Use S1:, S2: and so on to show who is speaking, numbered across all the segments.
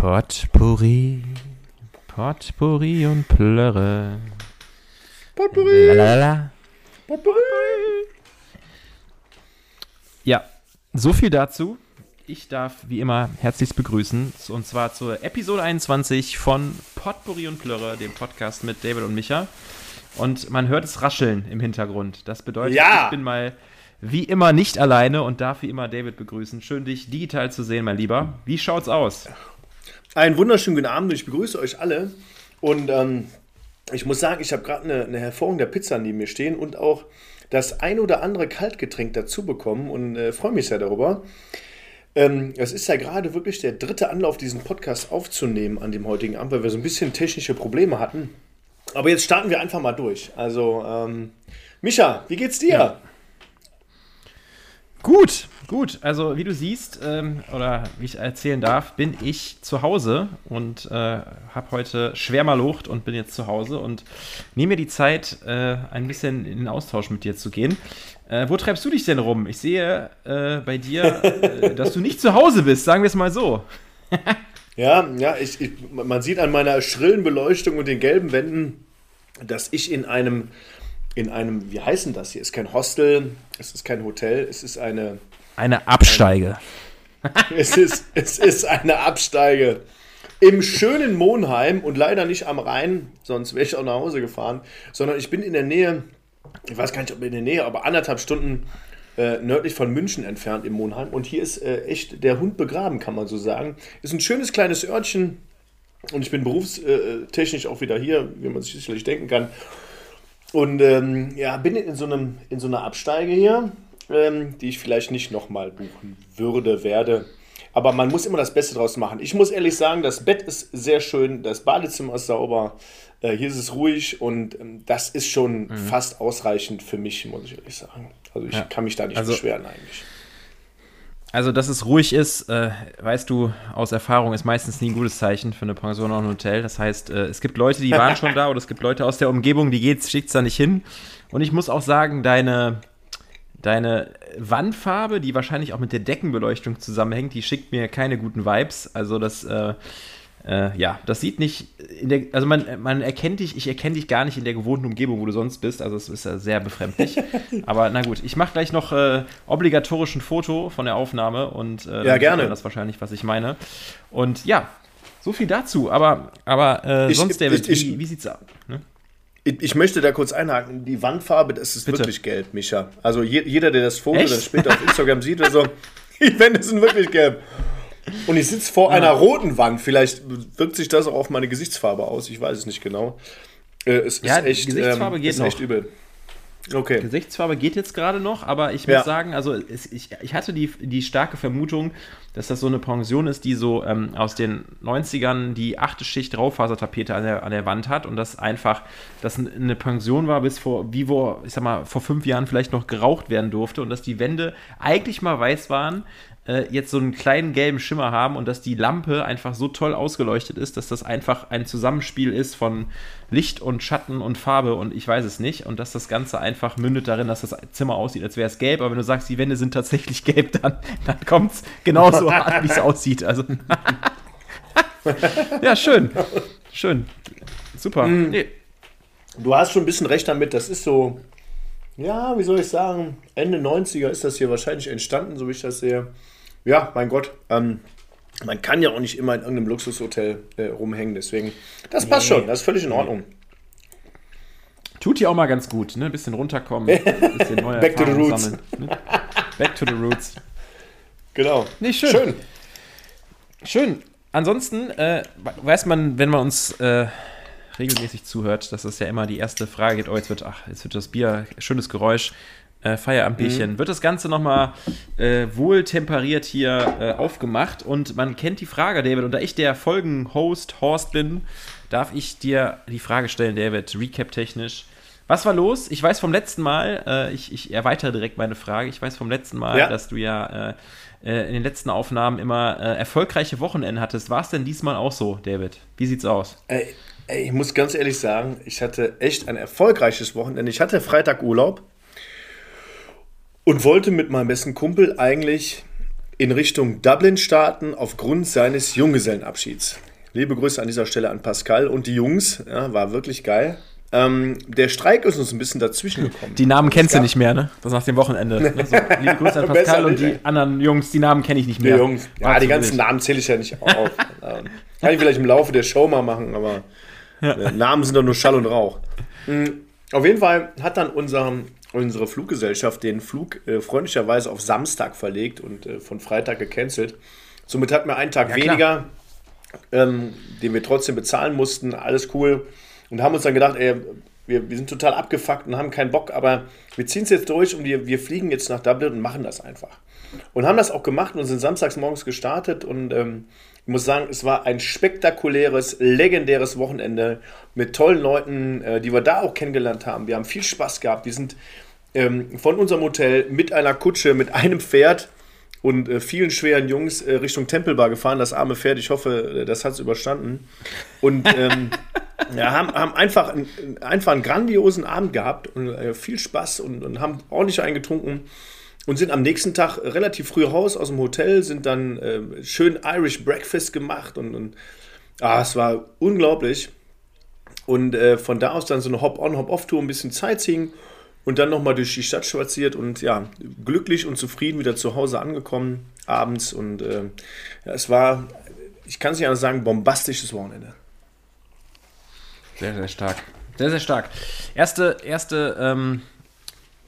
S1: Potpourri, Potpourri und Plörre. Potpourri. Lalalala. Potpourri. Ja, so viel dazu. Ich darf wie immer herzlichst begrüßen und zwar zur Episode 21 von Potpourri und Plörre, dem Podcast mit David und Micha. Und man hört es rascheln im Hintergrund. Das bedeutet,
S2: Ja.
S1: ich bin mal wie immer nicht alleine und darf wie immer David begrüßen. Schön, dich digital zu sehen, mein Lieber. Wie schaut's aus?
S2: Einen wunderschönen guten Abend, ich begrüße euch alle. Und ähm, ich muss sagen, ich habe gerade eine, eine hervorragende Pizza neben mir stehen und auch das ein oder andere Kaltgetränk dazu bekommen und äh, freue mich sehr darüber. Ähm, es ist ja gerade wirklich der dritte Anlauf, diesen Podcast aufzunehmen an dem heutigen Abend, weil wir so ein bisschen technische Probleme hatten. Aber jetzt starten wir einfach mal durch. Also, ähm, Micha, wie geht's dir?
S1: Gut, gut. Also wie du siehst ähm, oder wie ich erzählen darf, bin ich zu Hause und äh, habe heute schwer mal Lucht und bin jetzt zu Hause und nehme mir die Zeit, äh, ein bisschen in den Austausch mit dir zu gehen. Äh, wo treibst du dich denn rum? Ich sehe äh, bei dir, äh, dass du nicht zu Hause bist, sagen wir es mal so.
S2: Ja, ja, ich, ich, man sieht an meiner schrillen Beleuchtung und den gelben Wänden, dass ich in einem, in einem, wie heißen das hier? Es ist kein Hostel, es ist kein Hotel, es ist eine,
S1: Eine Absteige.
S2: es ist, es ist eine Absteige. Im schönen Monheim und leider nicht am Rhein, sonst wäre ich auch nach Hause gefahren, sondern ich bin in der Nähe, ich weiß gar nicht, ob in der Nähe, aber anderthalb Stunden äh, nördlich von München entfernt im Monheim. Und hier ist äh, echt der Hund begraben, kann man so sagen. Ist ein schönes kleines Örtchen und ich bin berufstechnisch auch wieder hier, wie man sich sicherlich denken kann. Und ähm, ja, bin in so, einem, in so einer Absteige hier, ähm, die ich vielleicht nicht nochmal buchen würde, werde. Aber man muss immer das Beste draus machen. Ich muss ehrlich sagen, das Bett ist sehr schön, das Badezimmer ist sauber, äh, hier ist es ruhig und ähm, das ist schon fast ausreichend für mich, muss ich ehrlich sagen. Also ich
S1: Ja.
S2: kann mich da nicht
S1: Also-
S2: beschweren eigentlich.
S1: Also, dass es ruhig ist, äh, weißt du aus Erfahrung, ist meistens nie ein gutes Zeichen für eine Pension oder ein Hotel. Das heißt, äh, es gibt Leute, die waren schon da oder es gibt Leute aus der Umgebung, die geht's, schickt's da nicht hin. Und ich muss auch sagen, deine, deine Wandfarbe, die wahrscheinlich auch mit der Deckenbeleuchtung zusammenhängt, die schickt mir keine guten Vibes. Also, das, äh, äh, ja, das sieht nicht in der, also man, man erkennt dich, ich erkenne dich gar nicht in der gewohnten Umgebung, wo du sonst bist. Also es ist ja sehr befremdlich. Aber na gut, ich mache gleich noch äh, obligatorisch ein Foto von der Aufnahme und äh, sieht
S2: gerne.
S1: das wahrscheinlich, was ich meine. Und ja, so viel dazu. Aber, aber äh,
S2: Ich-
S1: sonst, David,
S2: ich- ich-
S1: wie, wie sieht's aus? Ne?
S2: Ich, möchte da kurz einhaken. Die Wandfarbe, das ist
S1: Bitte.
S2: wirklich gelb, Micha. Also je, jeder, der das Foto
S1: Echt?
S2: dann später auf Instagram sieht oder so, die Wände sind wirklich gelb. Und ich sitze vor einer roten Wand. Vielleicht wirkt sich das auch auf meine Gesichtsfarbe aus. Ich weiß es nicht genau. Äh, es
S1: Ja,
S2: ist echt,
S1: Gesichtsfarbe
S2: ähm,
S1: geht
S2: ist
S1: noch.
S2: echt übel. Okay.
S1: Gesichtsfarbe geht jetzt gerade noch, aber ich
S2: Ja.
S1: muss sagen, also es, ich, ich hatte die, die starke Vermutung, dass das so eine Pension ist, die so ähm, aus den 90ern die achte Schicht Raufasertapete an der, an der Wand hat und das einfach, das eine Pension war, bis vor, wie wo, ich sag mal, vor fünf Jahren vielleicht noch geraucht werden durfte und dass die Wände eigentlich mal weiß waren, äh, jetzt so einen kleinen gelben Schimmer haben und dass die Lampe einfach so toll ausgeleuchtet ist, dass das einfach ein Zusammenspiel ist von Licht und Schatten und Farbe und ich weiß es nicht und dass das Ganze einfach mündet darin, dass das Zimmer aussieht, als wäre es gelb, aber wenn du sagst, die Wände sind tatsächlich gelb, dann, dann kommt es genauso an, wie es aussieht. Also ja, schön. Schön. Super. Nee.
S2: Du hast schon ein bisschen recht damit. Das ist so, ja, wie soll ich sagen, Ende 90er ist das hier wahrscheinlich entstanden, so wie ich das sehe. Ja, mein Gott. Ähm, man kann ja auch nicht immer in irgendeinem Luxushotel äh, rumhängen, deswegen. Das passt schon, das ist völlig in Ordnung.
S1: Tut dir auch mal ganz gut, ne? Bisschen runterkommen, bisschen neue
S2: Back to the roots.
S1: sammeln. Ne? Back to the roots.
S2: Genau.
S1: Nee, schön.
S2: Schön.
S1: Schön. Ansonsten äh, weiß man, wenn man uns äh, regelmäßig zuhört, dass es ja immer die erste Frage gibt, oh, jetzt wird, ach, jetzt wird das Bier, schönes Geräusch, äh, Feierabendbierchen. Wird das Ganze nochmal äh, wohl temperiert hier äh, aufgemacht und man kennt die Frage, David, und da ich der Folgenhost Horst bin, darf ich dir die Frage stellen, David, recap-technisch. Was war los? Ich weiß vom letzten Mal, äh, ich, ich erweitere direkt meine Frage, ich weiß vom letzten Mal,
S2: Ja.
S1: dass du ja äh, äh, in den letzten Aufnahmen immer äh, erfolgreiche Wochenenden hattest. War es denn diesmal auch so, David? Wie sieht's aus?
S2: Ey, ich muss ganz ehrlich sagen, ich hatte echt ein erfolgreiches Wochenende. Ich hatte Freitag Urlaub und wollte mit meinem besten Kumpel eigentlich in Richtung Dublin starten aufgrund seines Junggesellenabschieds. Liebe Grüße an dieser Stelle an Pascal und die Jungs. Ja, war wirklich geil. Ähm, der Streik ist uns ein bisschen dazwischen gekommen.
S1: Die Namen kennst du nicht mehr, ne? Das nach dem Wochenende. Also, liebe Grüße an Pascal und die anderen Jungs, die Namen kenne ich nicht mehr.
S2: Die Jungs. Ja, die ganzen Namen zähle ich ja nicht auf. Ähm, kann ich vielleicht im Laufe der Show mal machen, aber ja. Äh, Namen sind doch nur Schall und Rauch. Mhm. Auf jeden Fall hat dann unser, unsere Fluggesellschaft den Flug äh, freundlicherweise auf Samstag verlegt und äh, von Freitag gecancelt. Somit hatten wir einen Tag ja, weniger, ähm, den wir trotzdem bezahlen mussten. Alles cool. Und haben uns dann gedacht, ey, wir, wir sind total abgefuckt und haben keinen Bock, aber wir ziehen es jetzt durch und wir, wir fliegen jetzt nach Dublin und machen das einfach. Und haben das auch gemacht und sind samstags morgens gestartet und ähm, muss sagen, es war ein spektakuläres, legendäres Wochenende mit tollen Leuten, äh, die wir da auch kennengelernt haben. Wir haben viel Spaß gehabt. Wir sind ähm, von unserem Hotel mit einer Kutsche, mit einem Pferd und äh, vielen schweren Jungs äh, Richtung Tempelbar gefahren. Das arme Pferd, ich hoffe, äh, das hat es überstanden. Und ähm, ja, haben, haben einfach, einfach einen grandiosen Abend gehabt und äh, viel Spaß und, und haben ordentlich eingetrunken und sind am nächsten Tag relativ früh raus aus dem Hotel, sind dann äh, schön Irish Breakfast gemacht und, und ah, es war unglaublich. Und äh, von da aus dann so eine Hop-on, Hop-off-Tour, ein bisschen Sightseeing und dann nochmal durch die Stadt spaziert und ja, glücklich und zufrieden wieder zu Hause angekommen abends. Und äh, ja, es war, ich kann es nicht anders sagen, bombastisches Wochenende.
S1: Sehr, sehr stark. Sehr, sehr stark. Erste, erste ähm,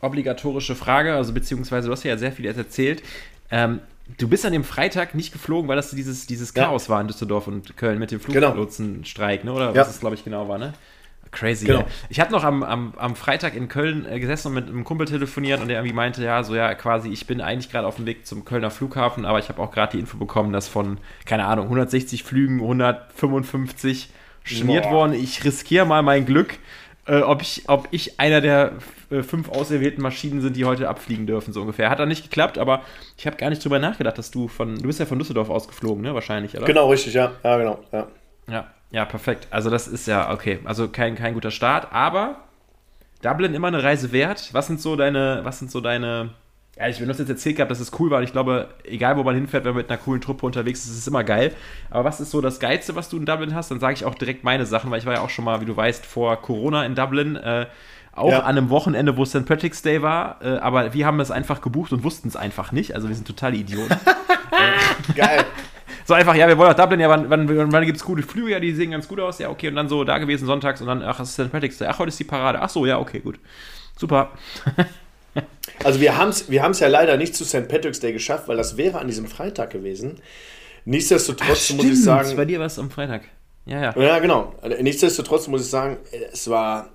S1: obligatorische Frage, also beziehungsweise du hast ja sehr viel erzählt. Ähm, du bist an dem Freitag nicht geflogen, weil das dieses, dieses Chaos ja. war in Düsseldorf und Köln mit dem genau. Fluglotsenstreik, ne? oder ja. was es, glaube ich, genau war, ne? Crazy. Genau. Ich habe noch am, am, am Freitag in Köln äh, gesessen und mit einem Kumpel telefoniert und der irgendwie meinte, ja, so ja, quasi, ich bin eigentlich gerade auf dem Weg zum Kölner Flughafen, aber ich habe auch gerade die Info bekommen, dass von, keine Ahnung, 160 Flügen 155 storniert worden. Ich riskiere mal mein Glück, äh, ob, ich, ob ich einer der äh, fünf auserwählten Maschinen sind, die heute abfliegen dürfen, so ungefähr. Hat dann nicht geklappt, aber ich habe gar nicht drüber nachgedacht, dass du von, du bist ja von Düsseldorf ausgeflogen, ne, wahrscheinlich, oder?
S2: Genau, richtig, ja, ja, genau, ja.
S1: Ja, ja, perfekt. Also das ist ja okay. Also kein, kein guter Start, aber Dublin immer eine Reise wert. Was sind so deine, was sind so deine. Ja, ich bin das jetzt erzählt gehabt, dass es cool war. Und ich glaube, egal wo man hinfährt, wenn man mit einer coolen Truppe unterwegs ist, ist es immer geil. Aber was ist so das Geilste, was du in Dublin hast? Dann sage ich auch direkt meine Sachen, weil ich war ja auch schon mal, wie du weißt, vor Corona in Dublin. Äh, auch ja. an einem Wochenende, wo St. Patrick's Day war. Äh, aber wir haben es einfach gebucht und wussten es einfach nicht. Also wir sind totale Idioten. Geil. So einfach, ja, wir wollen nach Dublin, ja, wann, wann, wann gibt es gute Flüge? Ja, die sehen ganz gut aus, ja, okay. Und dann so da gewesen sonntags und dann, ach, es ist St. Patrick's Day, ach, heute ist die Parade. Ach so, ja, okay, gut. Super.
S2: also wir haben es wir ja leider nicht zu St. Patrick's Day geschafft, weil das wäre an diesem Freitag gewesen. Nichtsdestotrotz ach, muss ich sagen.
S1: Bei dir war es am Freitag. Ja, ja.
S2: Ja, genau. Nichtsdestotrotz muss ich sagen, es war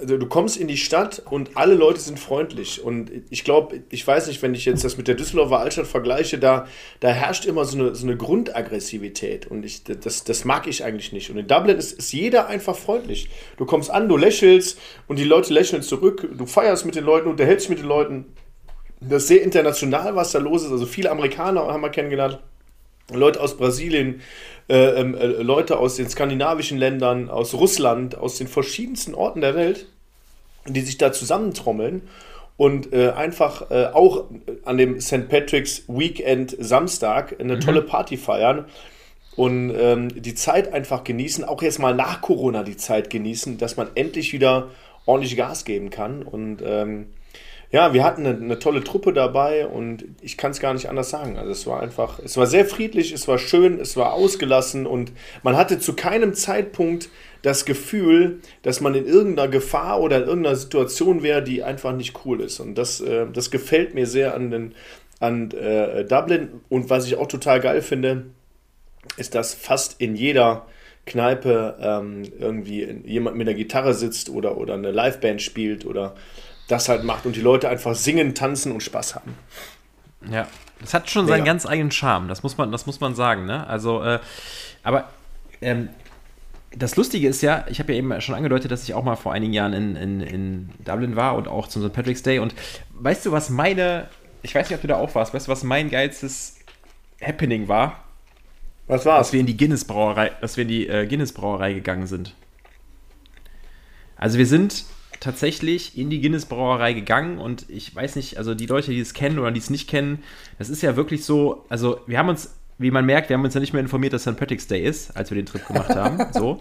S2: also du kommst in die Stadt und alle Leute sind freundlich. Und ich glaube, ich weiß nicht, wenn ich jetzt das mit der Düsseldorfer Altstadt vergleiche, da, da herrscht immer so eine, so eine Grundaggressivität. Und ich, das, das mag ich eigentlich nicht. Und in Dublin ist, ist jeder einfach freundlich. Du kommst an, du lächelst und die Leute lächeln zurück. Du feierst mit den Leuten, unterhältst mit den Leuten. Das ist sehr international, was da los ist. Also viele Amerikaner haben wir kennengelernt. Leute aus Brasilien, äh, ähm, äh, Leute aus den skandinavischen Ländern, aus Russland, aus den verschiedensten Orten der Welt, die sich da zusammentrommeln und äh, einfach äh, auch an dem St. Patrick's Weekend Samstag eine mhm. tolle Party feiern und ähm, die Zeit einfach genießen, auch jetzt mal nach Corona die Zeit genießen, dass man endlich wieder ordentlich Gas geben kann und ähm, ja, wir hatten eine, eine, tolle Truppe dabei und ich kann es gar nicht anders sagen. Also es war einfach, es war sehr friedlich, es war schön, es war ausgelassen und man hatte zu keinem Zeitpunkt das Gefühl, dass man in irgendeiner Gefahr oder in irgendeiner Situation wäre, die einfach nicht cool ist. Und das, äh, das gefällt mir sehr an, den, an äh, Dublin. Und was ich auch total geil finde, ist, dass fast in jeder Kneipe ähm, irgendwie jemand mit einer Gitarre sitzt oder, oder eine Liveband spielt oder das halt macht und die Leute einfach singen, tanzen und Spaß haben.
S1: Ja, das hat schon Mega. seinen ganz eigenen Charme, das muss man, das muss man sagen. Ne? Also, äh, aber ähm, das Lustige ist ja, ich habe ja eben schon angedeutet, dass ich auch mal vor einigen Jahren in, in, in Dublin war und auch zum St. Patrick's Day. Und weißt du, was meine, ich weiß nicht, ob du da auch warst, weißt du, was mein geilstes Happening war?
S2: Was war
S1: Dass wir in die Guinness Brauerei, dass wir in die äh, Guinness Brauerei gegangen sind. Also wir sind tatsächlich in die Guinness Brauerei gegangen und ich weiß nicht, also die Leute, die es kennen oder die es nicht kennen, das ist ja wirklich so, also wir haben uns, wie man merkt, wir haben uns ja nicht mehr informiert, dass St. Patrick's Day ist, als wir den Trip gemacht haben, so.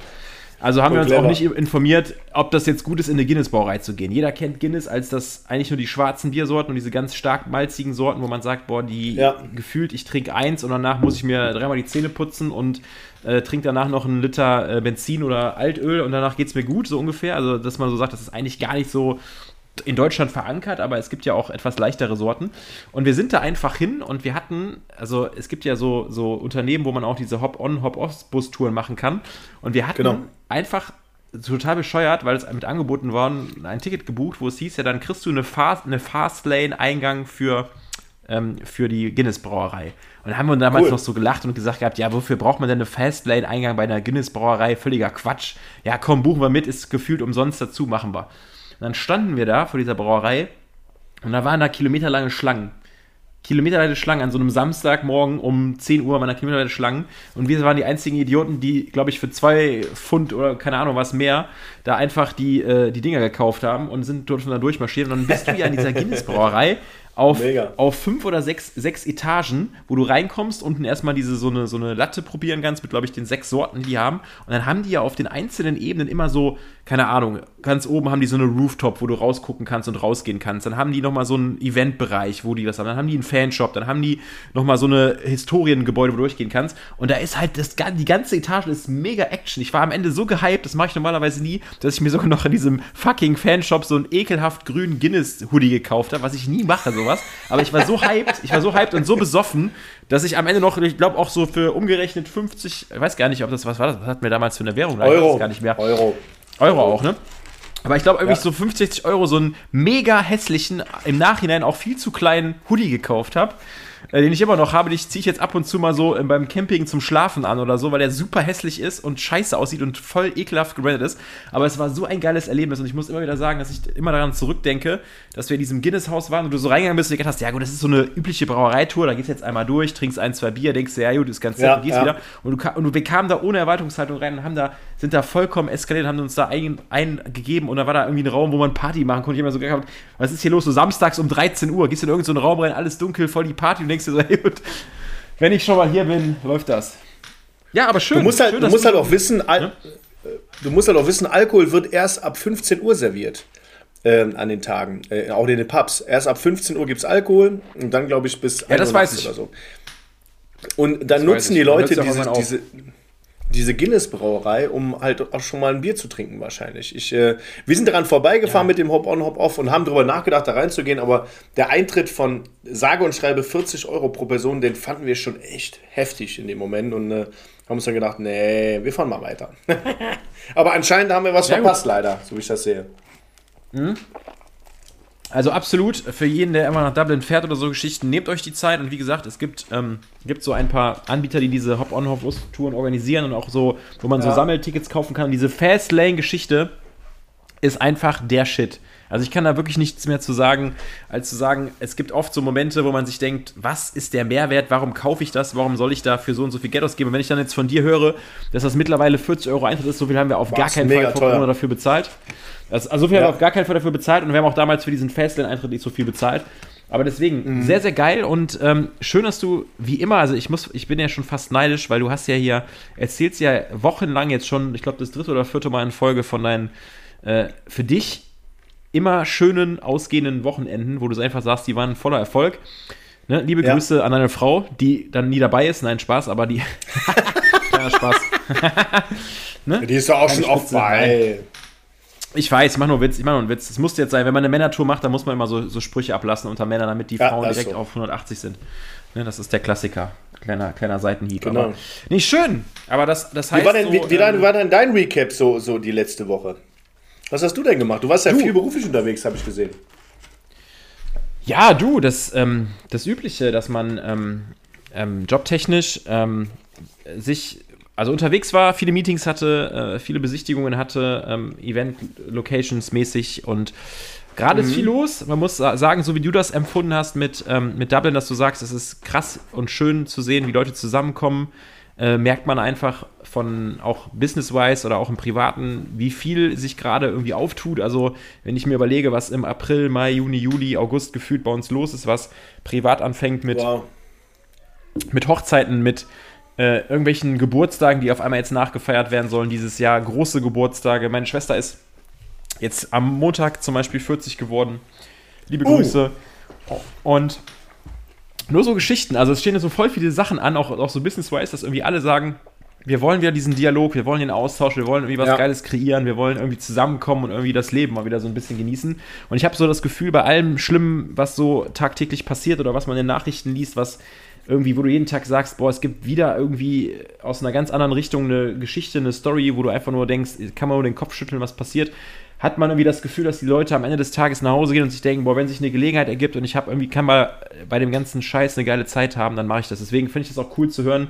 S1: Also haben wir uns auch nicht informiert, ob das jetzt gut ist, in eine Guinness-Brauerei zu gehen. Jeder kennt Guinness als das eigentlich nur die schwarzen Biersorten und diese ganz stark malzigen Sorten, wo man sagt, boah, die ja. gefühlt, ich trinke eins und danach muss ich mir dreimal die Zähne putzen und äh, trinke danach noch einen Liter äh, Benzin oder Altöl und danach geht es mir gut, so ungefähr. Also, dass man so sagt, das ist eigentlich gar nicht so in Deutschland verankert, aber es gibt ja auch etwas leichtere Sorten. Und wir sind da einfach hin und wir hatten, also es gibt ja so, so Unternehmen, wo man auch diese Hop-on, Hop-off-Bus-Touren machen kann. Und wir hatten genau. einfach total bescheuert, weil es mit angeboten war, ein Ticket gebucht, wo es hieß, ja, dann kriegst du eine, Fast, eine Fastlane-Eingang für, ähm, für die Guinness-Brauerei. Und dann haben wir damals cool. noch so gelacht und gesagt gehabt, ja, wofür braucht man denn eine Fastlane-Eingang bei einer Guinness-Brauerei? Völliger Quatsch. Ja, komm, buchen wir mit, ist gefühlt umsonst dazu, machen wir. Und dann standen wir da vor dieser Brauerei und da waren da kilometerlange Schlangen. Kilometerweite Schlangen an so einem Samstagmorgen um 10 Uhr waren da kilometerweite Schlangen und wir waren die einzigen Idioten, die, glaube ich, für zwei Pfund oder keine Ahnung was mehr da einfach die, äh, die Dinger gekauft haben und sind dort schon da durchmarschiert und dann bist du ja in dieser Guinness-Brauerei auf, auf fünf oder sechs, sechs Etagen, wo du reinkommst, unten erstmal diese so eine, so eine Latte probieren kannst mit, glaube ich, den sechs Sorten, die die haben. Und dann haben die ja auf den einzelnen Ebenen immer so, keine Ahnung, ganz oben haben die so eine Rooftop, wo du rausgucken kannst und rausgehen kannst. Dann haben die nochmal so einen Eventbereich, wo die das haben. Dann haben die einen Fanshop, dann haben die nochmal so eine Historiengebäude, wo du durchgehen kannst. Und da ist halt, das, die ganze Etage ist mega Action. Ich war am Ende so gehypt, das mache ich normalerweise nie, dass ich mir sogar noch in diesem fucking Fanshop so einen ekelhaft grünen Guinness-Hoodie gekauft habe, was ich nie mache, so sowas. Aber ich war so hyped, ich war so hyped und so besoffen, dass ich am Ende noch, ich glaube auch so für umgerechnet 50, ich weiß gar nicht, ob das was war, das was hat mir damals für eine Währung,
S2: Euro.
S1: Ich gar nicht mehr.
S2: Euro.
S1: Euro auch, ne? Aber ich glaube, irgendwie ja. so 50, 60 Euro so einen mega hässlichen, im Nachhinein auch viel zu kleinen Hoodie gekauft habe den ich immer noch habe, den ziehe ich jetzt ab und zu mal so äh, beim Camping zum Schlafen an oder so, weil der super hässlich ist und scheiße aussieht und voll ekelhaft gebrandet ist. Aber es war so ein geiles Erlebnis und ich muss immer wieder sagen, dass ich immer daran zurückdenke, dass wir in diesem Guinness-Haus waren und du so reingegangen bist und gedacht hast, ja gut, das ist so eine übliche Brauereitour, da gehst du jetzt einmal durch, trinkst ein, zwei Bier, denkst du, ja gut, ist ganz nett, ja, gehst ja. wieder. Und, du, und wir kamen da ohne Erwartungshaltung rein und haben da, sind da vollkommen eskaliert, haben uns da eingegeben ein und da war da irgendwie ein Raum, wo man Party machen konnte. Ich habe mir so gedacht, was ist hier los? So samstags um 13 Uhr, gehst du in irgendeinen so Raum rein, alles dunkel, voll die Party und denkst dir so, hey, gut, wenn ich schon mal hier bin, läuft das.
S2: Ja, aber schön. Du musst halt, schön, du musst halt auch wissen, ja? du musst halt auch wissen, Alkohol wird erst ab 15 Uhr serviert. Äh, an den Tagen, äh, auch in den Pubs. Erst ab 15 Uhr gibt es Alkohol und dann, glaube ich, bis
S1: ja, das weiß ich. oder so.
S2: Und dann das nutzen die Leute diese, diese, diese Guinness-Brauerei, um halt auch schon mal ein Bier zu trinken wahrscheinlich. Ich, äh, wir sind daran vorbeigefahren ja. mit dem Hop-on, Hop-off und haben darüber nachgedacht, da reinzugehen, aber der Eintritt von sage und schreibe 40 Euro pro Person, den fanden wir schon echt heftig in dem Moment und äh, haben uns dann gedacht, nee, wir fahren mal weiter. aber anscheinend haben wir was ja, verpasst, gut. leider, so wie ich das sehe.
S1: Mhm. Also absolut, für jeden, der immer nach Dublin fährt oder so Geschichten, nehmt euch die Zeit und wie gesagt, es gibt, ähm, gibt so ein paar Anbieter, die diese Hop-on, Hop-off-Touren organisieren und auch so, wo man ja. so Sammeltickets kaufen kann. diese Fastlane-Geschichte ist einfach der Shit. Also ich kann da wirklich nichts mehr zu sagen, als zu sagen, es gibt oft so Momente, wo man sich denkt, was ist der Mehrwert, warum kaufe ich das, warum soll ich da für so und so viel Geld ausgeben? Und wenn ich dann jetzt von dir höre, dass das mittlerweile 40 Euro Eintritt ist, so viel haben wir auf Was, gar keinen Fall vor Corona dafür bezahlt. Also, also so viel ja. haben wir auf gar keinen Fall dafür bezahlt und wir haben auch damals für diesen Fastlane-Eintritt nicht so viel bezahlt. Aber deswegen, mhm. sehr, sehr geil und ähm, schön, dass du, wie immer, also ich muss, ich bin ja schon fast neidisch, weil du hast ja hier, erzählst ja wochenlang jetzt schon, ich glaube das dritte oder vierte Mal in Folge von deinen, äh, für dich immer schönen, ausgehenden Wochenenden, wo du einfach sagst, die waren voller Erfolg. Ne? Liebe ja. Grüße an deine Frau, die dann nie dabei ist. Nein, Spaß, aber die. Kleiner Spaß.
S2: ne? Die ist doch auch Keine schon oft bei.
S1: Ich weiß, ich mache nur Witz, ich mache nur einen Witz. Es muss jetzt sein, wenn man eine Männertour macht, dann muss man immer so, so Sprüche ablassen unter Männern, damit die ja, Frauen direkt so. auf 180 sind. Ne, das ist der Klassiker. Kleiner, kleiner Seitenhieb. Genau. Aber nicht schön, aber das, das heißt.
S2: Wie war denn, so, wie, wie ähm, war denn dein Recap so, so die letzte Woche? Was hast du denn gemacht? Du warst ja du. viel beruflich unterwegs, habe ich gesehen.
S1: Ja, du, das, ähm, das Übliche, dass man ähm, ähm, jobtechnisch ähm, sich, also unterwegs war, viele Meetings hatte, äh, viele Besichtigungen hatte, ähm, Event-Locations mäßig und gerade mhm. ist viel los. Man muss sagen, so wie du das empfunden hast mit, ähm, mit Dublin, dass du sagst, es ist krass und schön zu sehen, wie Leute zusammenkommen äh, merkt man einfach von auch business-wise oder auch im Privaten, wie viel sich gerade irgendwie auftut. Also, wenn ich mir überlege, was im April, Mai, Juni, Juli, August gefühlt bei uns los ist, was privat anfängt mit, wow. mit Hochzeiten, mit äh, irgendwelchen Geburtstagen, die auf einmal jetzt nachgefeiert werden sollen dieses Jahr, große Geburtstage. Meine Schwester ist jetzt am Montag zum Beispiel 40 geworden. Liebe uh. Grüße. Und nur so Geschichten. Also es stehen so voll viele Sachen an, auch, auch so business-wise, dass irgendwie alle sagen, wir wollen wieder diesen Dialog, wir wollen den Austausch, wir wollen irgendwie was ja. Geiles kreieren, wir wollen irgendwie zusammenkommen und irgendwie das Leben mal wieder so ein bisschen genießen. Und ich habe so das Gefühl, bei allem Schlimmen, was so tagtäglich passiert oder was man in den Nachrichten liest, was irgendwie, wo du jeden Tag sagst, boah, es gibt wieder irgendwie aus einer ganz anderen Richtung eine Geschichte, eine Story, wo du einfach nur denkst, kann man nur den Kopf schütteln, was passiert hat man irgendwie das Gefühl, dass die Leute am Ende des Tages nach Hause gehen und sich denken, boah, wenn sich eine Gelegenheit ergibt und ich habe irgendwie kann mal bei dem ganzen Scheiß eine geile Zeit haben, dann mache ich das. Deswegen finde ich das auch cool zu hören,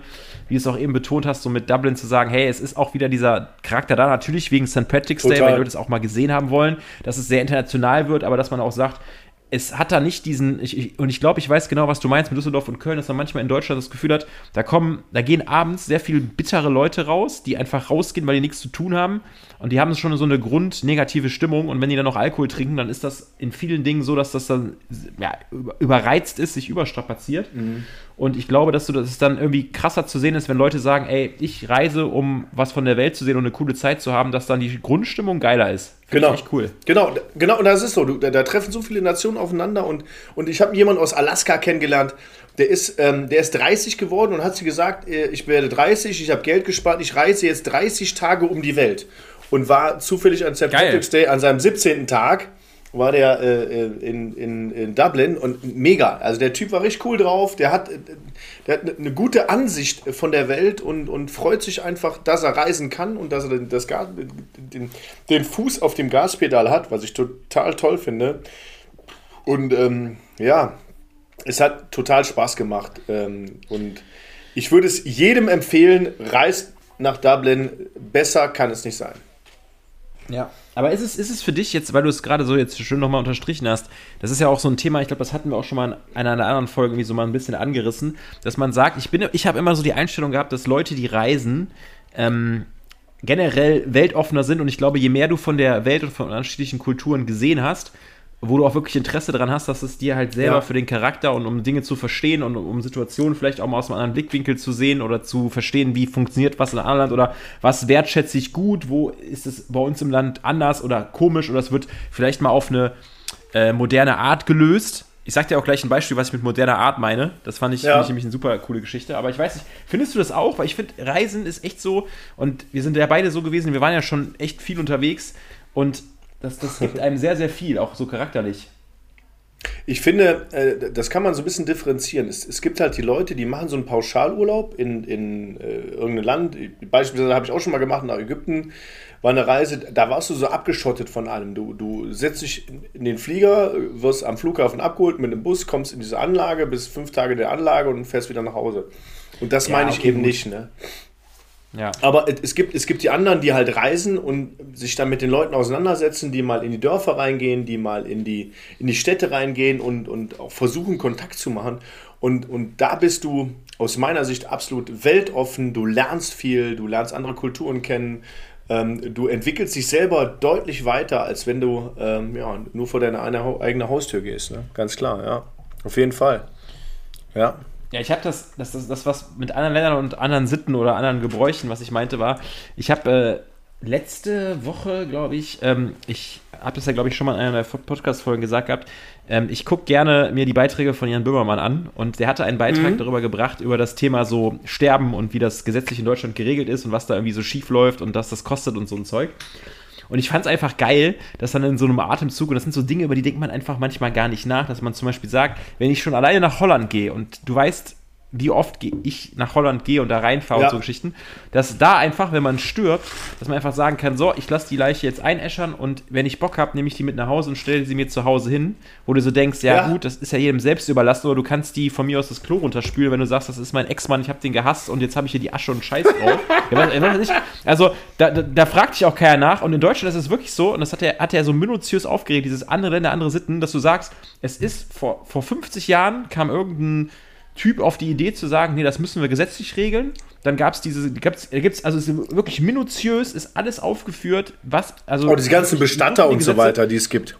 S1: wie du es auch eben betont hast, so mit Dublin zu sagen, hey, es ist auch wieder dieser Charakter da, natürlich wegen St. Patrick's Day, weil die Leute es auch mal gesehen haben wollen, dass es sehr international wird, aber dass man auch sagt, es hat da nicht diesen, ich, ich, und ich glaube, ich weiß genau, was du meinst mit Düsseldorf und Köln, dass man manchmal in Deutschland das Gefühl hat, da kommen, da gehen abends sehr viele bittere Leute raus, die einfach rausgehen, weil die nichts zu tun haben und die haben schon so eine grundnegative Stimmung und wenn die dann noch Alkohol trinken, dann ist das in vielen Dingen so, dass das dann ja, überreizt ist, sich überstrapaziert. Mhm. Und ich glaube, dass, du, dass es dann irgendwie krasser zu sehen ist, wenn Leute sagen, ey, ich reise, um was von der Welt zu sehen und eine coole Zeit zu haben, dass dann die Grundstimmung geiler ist.
S2: Find genau. cool. Genau, genau, und das ist so. Du, da, da, treffen so viele Nationen aufeinander und, und ich habe jemanden aus Alaska kennengelernt, der ist, ähm, der ist 30 geworden und hat sie gesagt, äh, ich werde 30, ich habe Geld gespart, ich reise jetzt 30 Tage um die Welt. Und war zufällig an St. Patrick's Day an seinem 17. Tag war der äh, in, in, in Dublin und mega. Also der Typ war richtig cool drauf. Der hat, der hat eine gute Ansicht von der Welt und, und freut sich einfach, dass er reisen kann und dass er das Gas, den, den Fuß auf dem Gaspedal hat, was ich total toll finde. Und ähm, ja, es hat total Spaß gemacht. Ähm, und ich würde es jedem empfehlen, reist nach Dublin. Besser kann es nicht sein.
S1: Ja. Aber ist es, ist es für dich jetzt, weil du es gerade so jetzt schön nochmal unterstrichen hast, das ist ja auch so ein Thema, ich glaube, das hatten wir auch schon mal in einer, einer anderen Folge wie so mal ein bisschen angerissen, dass man sagt, ich bin, ich habe immer so die Einstellung gehabt, dass Leute, die reisen, ähm, generell weltoffener sind und ich glaube, je mehr du von der Welt und von unterschiedlichen Kulturen gesehen hast, wo du auch wirklich Interesse daran hast, dass es dir halt selber ja. für den Charakter und um Dinge zu verstehen und um Situationen vielleicht auch mal aus einem anderen Blickwinkel zu sehen oder zu verstehen, wie funktioniert was in einem anderen Land oder was wertschätze ich gut, wo ist es bei uns im Land anders oder komisch oder es wird vielleicht mal auf eine äh, moderne Art gelöst. Ich sag dir auch gleich ein Beispiel, was ich mit moderner Art meine. Das fand ich, ja. ich nämlich eine super coole Geschichte. Aber ich weiß nicht, findest du das auch? Weil ich finde, Reisen ist echt so, und wir sind ja beide so gewesen, wir waren ja schon echt viel unterwegs und das, das gibt einem sehr, sehr viel, auch so charakterlich.
S2: Ich finde, äh, das kann man so ein bisschen differenzieren. Es, es gibt halt die Leute, die machen so einen Pauschalurlaub in, in äh, irgendein Land. Beispielsweise habe ich auch schon mal gemacht nach Ägypten. War eine Reise, da warst du so abgeschottet von allem. Du, du setzt dich in den Flieger, wirst am Flughafen abgeholt mit dem Bus, kommst in diese Anlage, bist fünf Tage in der Anlage und fährst wieder nach Hause. Und das ja, meine ich okay, eben gut. nicht. Ne? Ja. Aber es gibt, es gibt die anderen, die halt reisen und sich dann mit den Leuten auseinandersetzen, die mal in die Dörfer reingehen, die mal in die, in die Städte reingehen und, und auch versuchen, Kontakt zu machen. Und, und da bist du aus meiner Sicht absolut weltoffen, du lernst viel, du lernst andere Kulturen kennen, ähm, du entwickelst dich selber deutlich weiter, als wenn du ähm, ja, nur vor deine eigene Haustür gehst. Ne? Ganz klar, ja. Auf jeden Fall. Ja.
S1: Ja, ich habe das, das, das, das, was mit anderen Ländern und anderen Sitten oder anderen Gebräuchen, was ich meinte, war, ich habe äh, letzte Woche, glaube ich, ähm, ich habe das ja, glaube ich, schon mal in einer der Podcast-Folgen gesagt gehabt, ähm, ich gucke gerne mir die Beiträge von Jan Böhmermann an und der hatte einen Beitrag mhm. darüber gebracht, über das Thema so Sterben und wie das gesetzlich in Deutschland geregelt ist und was da irgendwie so schief läuft und was das kostet und so ein Zeug. Und ich fand es einfach geil, dass dann in so einem Atemzug, und das sind so Dinge, über die denkt man einfach manchmal gar nicht nach, dass man zum Beispiel sagt, wenn ich schon alleine nach Holland gehe und du weißt, wie oft ich nach Holland gehe und da reinfahre ja. und so Geschichten, dass da einfach, wenn man stirbt, dass man einfach sagen kann, so, ich lasse die Leiche jetzt einäschern und wenn ich Bock habe, nehme ich die mit nach Hause und stelle sie mir zu Hause hin, wo du so denkst, ja, ja, gut, das ist ja jedem selbst überlassen, oder du kannst die von mir aus das Klo runterspülen, wenn du sagst, das ist mein Ex-Mann, ich habe den gehasst und jetzt habe ich hier die Asche und Scheiß drauf. ja, also da, da, da, fragt sich auch keiner nach und in Deutschland ist es wirklich so, und das hat er, hat er so minutiös aufgeregt, dieses andere Länder, andere Sitten, dass du sagst, es ist vor, vor 50 Jahren kam irgendein Typ auf die Idee zu sagen, nee, das müssen wir gesetzlich regeln. Dann gab es diese, gibt's, gibt's, also es ist wirklich minutiös, ist alles aufgeführt, was, also.
S2: Oh, diese ganzen Bestatter und so weiter, die es gibt.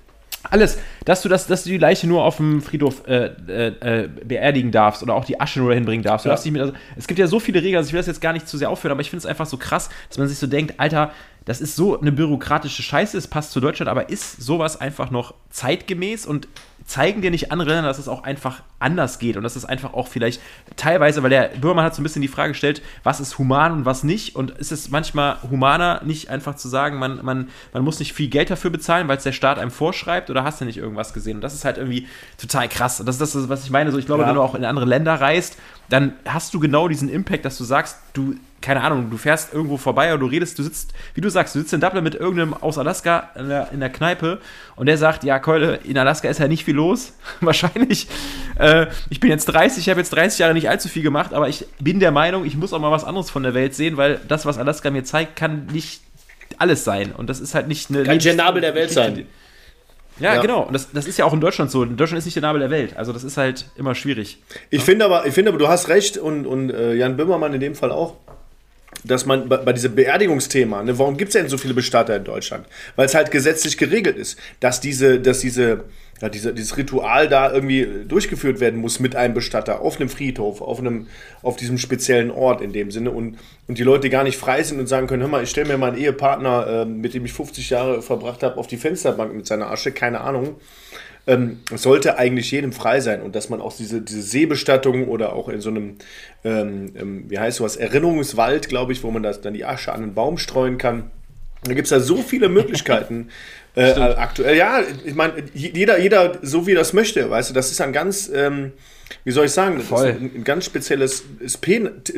S1: Alles, dass du, das, dass du die Leiche nur auf dem Friedhof äh, äh, äh beerdigen darfst oder auch die Asche nur hinbringen darfst. Ja. Mit, also, es gibt ja so viele Regeln, also ich will das jetzt gar nicht zu sehr aufführen, aber ich finde es einfach so krass, dass man sich so denkt, Alter, das ist so eine bürokratische Scheiße, es passt zu Deutschland, aber ist sowas einfach noch zeitgemäß und zeigen dir nicht andere Länder, dass es auch einfach anders geht und dass es einfach auch vielleicht teilweise, weil der Böhmermann hat so ein bisschen die Frage gestellt, was ist human und was nicht und ist es manchmal humaner, nicht einfach zu sagen, man, man, man muss nicht viel Geld dafür bezahlen, weil es der Staat einem vorschreibt oder hast du nicht irgendwas gesehen? Und das ist halt irgendwie total krass. Und das ist das, was ich meine, so ich glaube, ja. wenn du auch in andere Länder reist, dann hast du genau diesen Impact, dass du sagst, du keine Ahnung, du fährst irgendwo vorbei oder du redest, du sitzt, wie du sagst, du sitzt in Dublin mit irgendeinem aus Alaska in der, in der Kneipe und der sagt, ja, Keule, in Alaska ist ja nicht viel los, wahrscheinlich. Äh, ich bin jetzt 30, ich habe jetzt 30 Jahre nicht allzu viel gemacht, aber ich bin der Meinung, ich muss auch mal was anderes von der Welt sehen, weil das, was Alaska mir zeigt, kann nicht alles sein und das ist halt nicht eine...
S2: Kein Nabel der Welt sein.
S1: Ja, ja, genau. Und das, das ist ja auch in Deutschland so. In Deutschland ist nicht der Nabel der Welt. Also das ist halt immer schwierig.
S2: Ich ja. finde aber, ich finde aber, du hast recht und, und äh, Jan Böhmermann in dem Fall auch dass man bei, bei diesem Beerdigungsthema, ne, warum gibt es denn so viele Bestatter in Deutschland? Weil es halt gesetzlich geregelt ist, dass diese, dass diese, ja, diese, dieses Ritual da irgendwie durchgeführt werden muss mit einem Bestatter auf einem Friedhof, auf einem, auf diesem speziellen Ort in dem Sinne und, und die Leute gar nicht frei sind und sagen können, hör mal, ich stelle mir meinen Ehepartner, äh, mit dem ich 50 Jahre verbracht habe, auf die Fensterbank mit seiner Asche, keine Ahnung ähm, sollte eigentlich jedem frei sein und dass man auch diese, diese Seebestattung oder auch in so einem, ähm, ähm, wie heißt sowas, Erinnerungswald, glaube ich, wo man das, dann die Asche an einen Baum streuen kann. Da gibt es ja so viele Möglichkeiten äh, aktuell. Ja, ich meine, jeder, jeder so wie er das möchte, weißt du, das ist ein ganz, ähm, wie soll ich sagen, das Voll. ist ein, ein ganz spezielles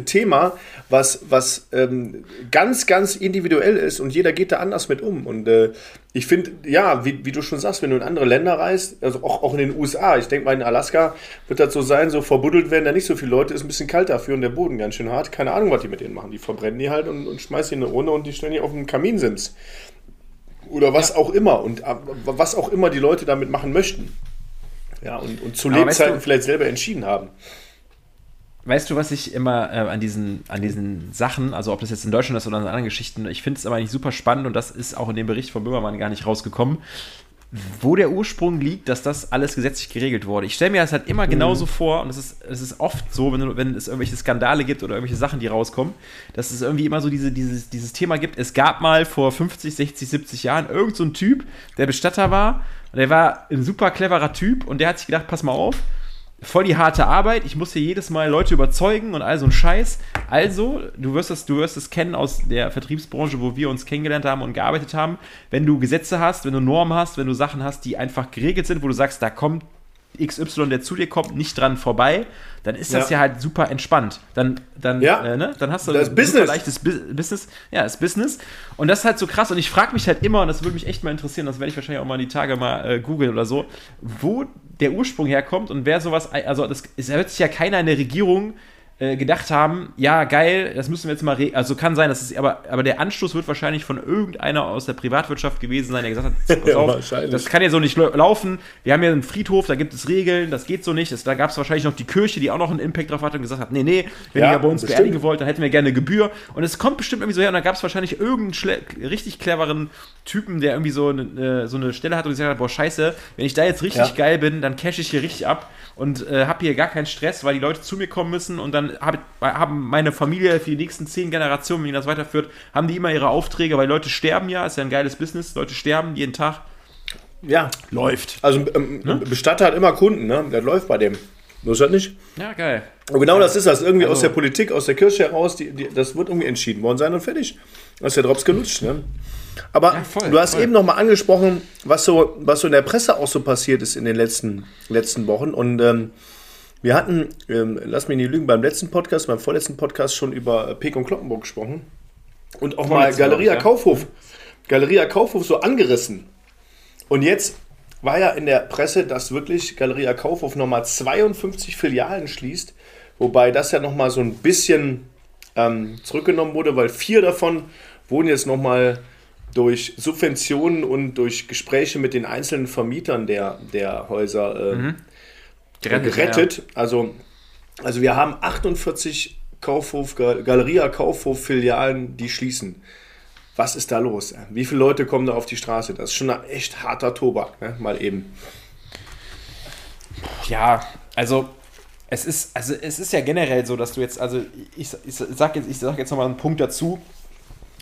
S2: Thema, was, was ähm, ganz, ganz individuell ist und jeder geht da anders mit um. Und äh, ich finde, ja, wie, wie, du schon sagst, wenn du in andere Länder reist, also auch, auch in den USA, ich denke mal in Alaska wird das so sein, so verbuddelt werden da nicht so viele Leute, ist ein bisschen kalt dafür und der Boden ganz schön hart. Keine Ahnung, was die mit denen machen. Die verbrennen die halt und, und schmeißen die in eine Runde und die stellen die auf dem Kaminsims. Oder was ja. auch immer. Und äh, was auch immer die Leute damit machen möchten. Ja, und, und zu Lebzeiten du, vielleicht selber entschieden haben.
S1: Weißt du, was ich immer äh, an, diesen, an diesen Sachen, also ob das jetzt in Deutschland ist oder in anderen Geschichten, ich finde es aber eigentlich super spannend und das ist auch in dem Bericht von Böhmermann gar nicht rausgekommen, wo der Ursprung liegt, dass das alles gesetzlich geregelt wurde. Ich stelle mir das halt immer mhm. genauso vor, und es ist, es ist oft so, wenn, wenn es irgendwelche Skandale gibt oder irgendwelche Sachen, die rauskommen, dass es irgendwie immer so diese, dieses, dieses Thema gibt. Es gab mal vor 50, 60, 70 Jahren irgendeinen so Typ, der Bestatter war, und der war ein super cleverer Typ, und der hat sich gedacht, pass mal auf, voll die harte Arbeit. Ich muss hier jedes Mal Leute überzeugen und all so ein Scheiß. Also, du wirst es, du wirst es kennen aus der Vertriebsbranche, wo wir uns kennengelernt haben und gearbeitet haben. Wenn du Gesetze hast, wenn du Normen hast, wenn du Sachen hast, die einfach geregelt sind, wo du sagst, da kommt XY, der zu dir kommt, nicht dran vorbei, dann ist das ja, ja halt super entspannt. Dann, dann,
S2: ja.
S1: äh, ne? dann hast du
S2: das ein Business.
S1: leichtes Bu Business. Ja, das Business. Und das ist halt so krass. Und ich frage mich halt immer, und das würde mich echt mal interessieren, das werde ich wahrscheinlich auch mal die Tage mal äh, googeln oder so, wo der Ursprung herkommt und wer sowas, also das, es hört sich ja keiner in der Regierung äh, gedacht haben, ja, geil, das müssen wir jetzt mal, also kann sein, dass es, aber, aber der Anstoß wird wahrscheinlich von irgendeiner aus der Privatwirtschaft gewesen sein, der gesagt hat, pass auf, ja, das kann ja so nicht laufen, wir haben ja einen Friedhof, da gibt es Regeln, das geht so nicht, das, da gab es wahrscheinlich noch die Kirche, die auch noch einen Impact drauf hatte und gesagt hat, nee, nee, wenn ja, ihr bei uns bestimmt. beerdigen wollt, dann hätten wir gerne Gebühr und es kommt bestimmt irgendwie so her und dann gab es wahrscheinlich irgendeinen richtig cleveren Typen, der irgendwie so eine, äh, so eine Stelle hat und gesagt hat, boah, scheiße, wenn ich da jetzt richtig ja. geil bin, dann cash ich hier richtig ab und äh, habe hier gar keinen Stress, weil die Leute zu mir kommen müssen und dann hab, haben meine Familie für die nächsten zehn Generationen, wenn das weiterführt, haben die immer ihre Aufträge, weil Leute sterben ja, ist ja ein geiles Business, Leute sterben jeden Tag.
S2: Ja. Läuft. Also ähm, ne? Bestatter hat immer Kunden, ne? Der läuft bei dem. Muss das nicht?
S1: Ja, geil.
S2: Und genau ja. das ist das. Irgendwie also. aus der Politik, aus der Kirche heraus, die, die, das wird irgendwie entschieden worden sein und fertig. Das ist der Drops gelutscht, ne? Aber ja, voll, du hast voll. eben noch mal angesprochen, was so, was so in der Presse auch so passiert ist in den letzten, letzten Wochen. Und ähm, wir hatten, ähm, lass mich nicht lügen, beim letzten Podcast, beim vorletzten Podcast schon über Peek und Kloppenburg gesprochen. Und auch mal Galeria auch, Kaufhof. Ja. Galeria Kaufhof so angerissen. Und jetzt war ja in der Presse, dass wirklich Galeria Kaufhof nochmal 52 Filialen schließt. Wobei das ja nochmal so ein bisschen ähm, zurückgenommen wurde, weil vier davon wurden jetzt nochmal durch Subventionen und durch Gespräche mit den einzelnen Vermietern der, der Häuser äh, mhm. Gerettet. gerettet. Ja. Also Also wir haben 48 Kaufhof, Galeria Kaufhof Filialen, die schließen. Was ist da los? Wie viele Leute kommen da auf die Straße? Das ist schon ein echt harter Tobak, ne? mal eben.
S1: Ja, also es ist, also es ist ja generell so, dass du jetzt, also ich, ich sag jetzt, ich sag jetzt nochmal einen Punkt dazu,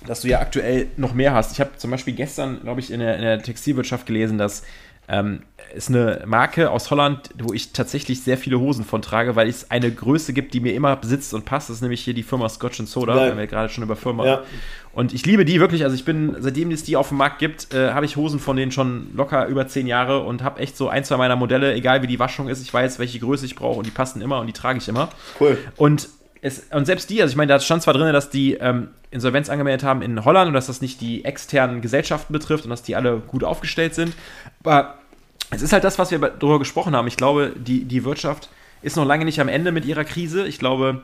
S1: dass du ja aktuell noch mehr hast. Ich habe zum Beispiel gestern, glaube ich, in der, in der Textilwirtschaft gelesen, dass ähm, ist eine Marke aus Holland, wo ich tatsächlich sehr viele Hosen von trage, weil es eine Größe gibt, die mir immer besitzt und passt. Das ist nämlich hier die Firma Scotch Soda, Nein. weil wir gerade schon über Firma. Ja. Und ich liebe die wirklich. Also ich bin, seitdem es die auf dem Markt gibt, äh, habe ich Hosen von denen schon locker über zehn Jahre und habe echt so ein, zwei meiner Modelle, egal wie die Waschung ist, ich weiß, welche Größe ich brauche und die passen immer und die trage ich immer. Cool. Und es, und selbst die, also ich meine, da stand zwar drin, dass die ähm, Insolvenz angemeldet haben in Holland und dass das nicht die externen Gesellschaften betrifft und dass die alle gut aufgestellt sind, aber es ist halt das, was wir darüber gesprochen haben. Ich glaube, die, die Wirtschaft ist noch lange nicht am Ende mit ihrer Krise. Ich glaube,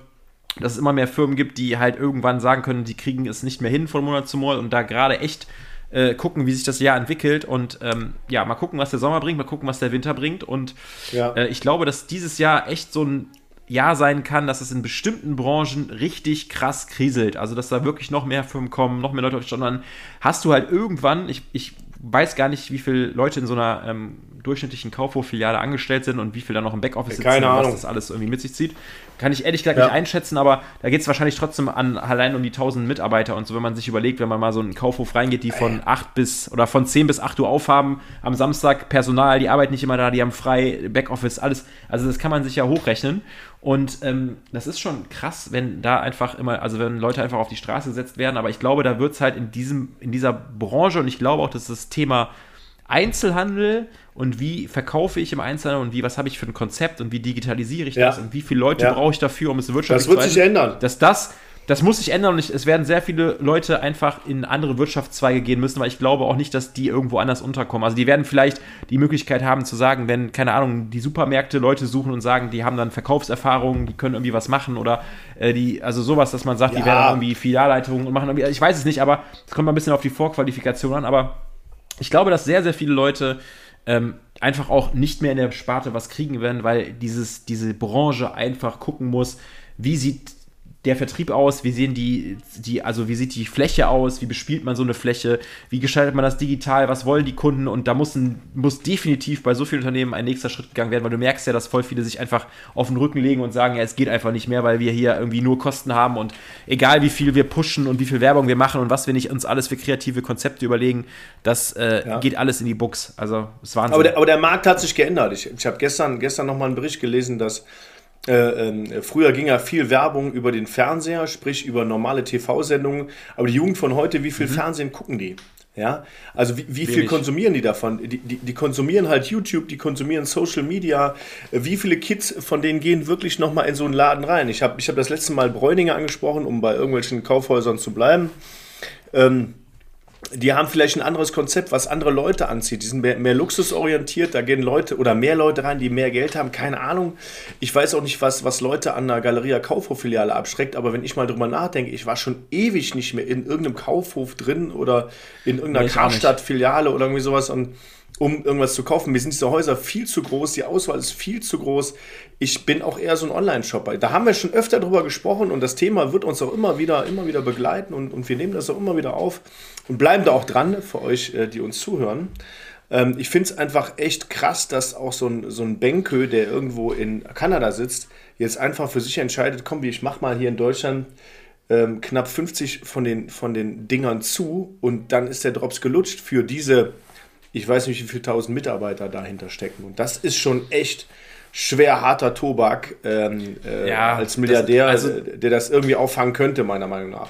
S1: dass es immer mehr Firmen gibt, die halt irgendwann sagen können, die kriegen es nicht mehr hin von Monat zu Monat und da gerade echt äh, gucken, wie sich das Jahr entwickelt und ähm, ja, mal gucken, was der Sommer bringt, mal gucken, was der Winter bringt und ja. äh, ich glaube, dass dieses Jahr echt so ein Jahr sein kann, dass es in bestimmten Branchen richtig krass kriselt. Also, dass da wirklich noch mehr Firmen kommen, noch mehr Leute auf Stadt Hast du halt irgendwann, ich, ich weiß gar nicht, wie viele Leute in so einer ähm, durchschnittlichen Kaufhof-Filiale angestellt sind und wie viel da noch im Backoffice
S2: sitzen, Keine
S1: was das alles irgendwie mit sich zieht. Kann ich ehrlich gesagt ja. nicht einschätzen, aber da geht es wahrscheinlich trotzdem an allein um die 1000 Mitarbeiter und so, wenn man sich überlegt, wenn man mal so einen Kaufhof reingeht, die von 8 bis oder von 10 bis 8 Uhr aufhaben, am Samstag Personal, die arbeiten nicht immer da, die haben frei, Backoffice, alles. Also das kann man sich ja hochrechnen. Und ähm, das ist schon krass, wenn da einfach immer, also wenn Leute einfach auf die Straße gesetzt werden, aber ich glaube, da wird es halt in diesem, in dieser Branche und ich glaube auch, dass das Thema Einzelhandel und wie verkaufe ich im Einzelhandel und wie, was habe ich für ein Konzept und wie digitalisiere ich ja. das und wie viele Leute ja. brauche ich dafür, um es wirtschaftlich
S2: zu Das wird sich ändern.
S1: Dass das das muss sich ändern und ich, es werden sehr viele Leute einfach in andere Wirtschaftszweige gehen müssen, weil ich glaube auch nicht, dass die irgendwo anders unterkommen. Also die werden vielleicht die Möglichkeit haben zu sagen, wenn, keine Ahnung, die Supermärkte Leute suchen und sagen, die haben dann Verkaufserfahrungen, die können irgendwie was machen oder äh, die, also sowas, dass man sagt, ja. die werden irgendwie Filialleitungen und machen irgendwie, ich weiß es nicht, aber es kommt mal ein bisschen auf die Vorqualifikation an, aber ich glaube, dass sehr, sehr viele Leute ähm, einfach auch nicht mehr in der Sparte was kriegen werden, weil dieses, diese Branche einfach gucken muss, wie sieht der Vertrieb aus? Wie sehen die, die, also wie sieht die Fläche aus? Wie bespielt man so eine Fläche? Wie gestaltet man das digital? Was wollen die Kunden? Und da muss, ein, muss definitiv bei so vielen Unternehmen ein nächster Schritt gegangen werden, weil du merkst ja, dass voll viele sich einfach auf den Rücken legen und sagen, ja, es geht einfach nicht mehr, weil wir hier irgendwie nur Kosten haben und egal wie viel wir pushen und wie viel Werbung wir machen und was wir nicht uns alles für kreative Konzepte überlegen, das äh, ja. geht alles in die Books. Also, es Wahnsinn.
S2: Aber der, aber der Markt hat sich geändert. Ich, ich habe gestern, gestern nochmal einen Bericht gelesen, dass äh, äh, früher ging ja viel Werbung über den Fernseher, sprich über normale TV-Sendungen. Aber die Jugend von heute, wie viel mhm. Fernsehen gucken die? Ja, also wie, wie viel konsumieren die davon? Die, die, die, konsumieren halt YouTube, die konsumieren Social Media. Wie viele Kids von denen gehen wirklich nochmal in so einen Laden rein? Ich habe ich hab das letzte Mal Bräuninger angesprochen, um bei irgendwelchen Kaufhäusern zu bleiben. Ähm, die haben vielleicht ein anderes Konzept, was andere Leute anzieht. Die sind mehr, mehr, luxusorientiert, da gehen Leute oder mehr Leute rein, die mehr Geld haben, keine Ahnung. Ich weiß auch nicht, was, was Leute an der Galeria Kaufhof-Filiale abschreckt, aber wenn ich mal drüber nachdenke, ich war schon ewig nicht mehr in irgendeinem Kaufhof drin oder in irgendeiner nee, Karstadt-Filiale oder irgendwie sowas und um irgendwas zu kaufen. Mir sind diese Häuser viel zu groß, die Auswahl ist viel zu groß. Ich bin auch eher so ein Online-Shopper. Da haben wir schon öfter drüber gesprochen und das Thema wird uns auch immer wieder, immer wieder begleiten und, und wir nehmen das auch immer wieder auf und bleiben da auch dran für euch, äh, die uns zuhören. Ähm, ich finde es einfach echt krass, dass auch so ein, so ein Benkö, der irgendwo in Kanada sitzt, jetzt einfach für sich entscheidet, komm, ich mach mal hier in Deutschland ähm, knapp 50 von den, von den Dingern zu und dann ist der Drops gelutscht für diese ich weiß nicht, wie viele tausend Mitarbeiter dahinter stecken. Und das ist schon echt schwer harter Tobak ähm, äh, ja, als Milliardär, das, also, der das irgendwie auffangen könnte, meiner Meinung nach.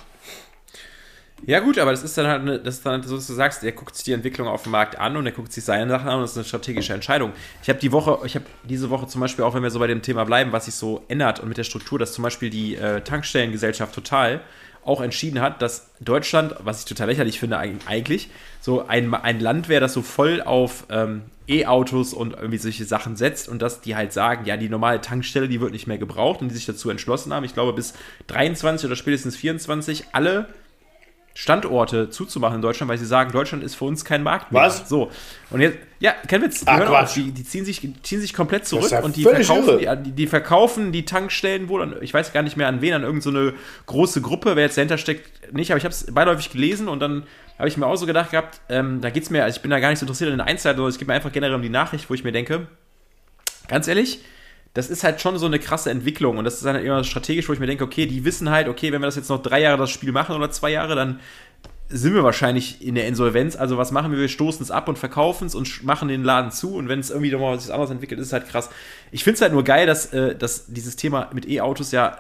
S1: Ja, gut, aber das ist dann halt, das ist dann so, dass du sagst, er guckt sich die Entwicklung auf dem Markt an und er guckt sich seine Sachen an und das ist eine strategische Entscheidung. Ich habe die Woche, ich habe diese Woche zum Beispiel, auch wenn wir so bei dem Thema bleiben, was sich so ändert und mit der Struktur, dass zum Beispiel die äh, Tankstellengesellschaft total auch entschieden hat, dass Deutschland, was ich total lächerlich finde eigentlich, so ein, ein Land wäre, das so voll auf ähm, E-Autos und irgendwie solche Sachen setzt und dass die halt sagen, ja, die normale Tankstelle, die wird nicht mehr gebraucht und die sich dazu entschlossen haben, ich glaube bis 23 oder spätestens 24 alle Standorte zuzumachen in Deutschland, weil sie sagen, Deutschland ist für uns kein Markt mehr.
S2: Was?
S1: So. Und jetzt, ja, kein Witz, die,
S2: Ach,
S1: auf, die, die ziehen, sich, ziehen sich komplett zurück
S2: ja
S1: und die verkaufen, die, die, verkaufen die Tankstellen wohl an, ich weiß gar nicht mehr an wen, an irgendeine so große Gruppe, wer jetzt dahinter steckt, nicht, aber ich habe es beiläufig gelesen und dann habe ich mir auch so gedacht gehabt, ähm, da geht's mir, also ich bin da gar nicht so interessiert in den Einzelheiten, sondern es geht mir einfach generell um die Nachricht, wo ich mir denke, ganz ehrlich, das ist halt schon so eine krasse Entwicklung und das ist halt immer strategisch, wo ich mir denke, okay, die wissen halt, okay, wenn wir das jetzt noch drei Jahre das Spiel machen oder zwei Jahre, dann sind wir wahrscheinlich in der Insolvenz. Also was machen wir? Wir stoßen es ab und verkaufen es und machen den Laden zu und wenn es irgendwie nochmal was anderes entwickelt, ist es halt krass. Ich finde es halt nur geil, dass, äh, dass dieses Thema mit E-Autos ja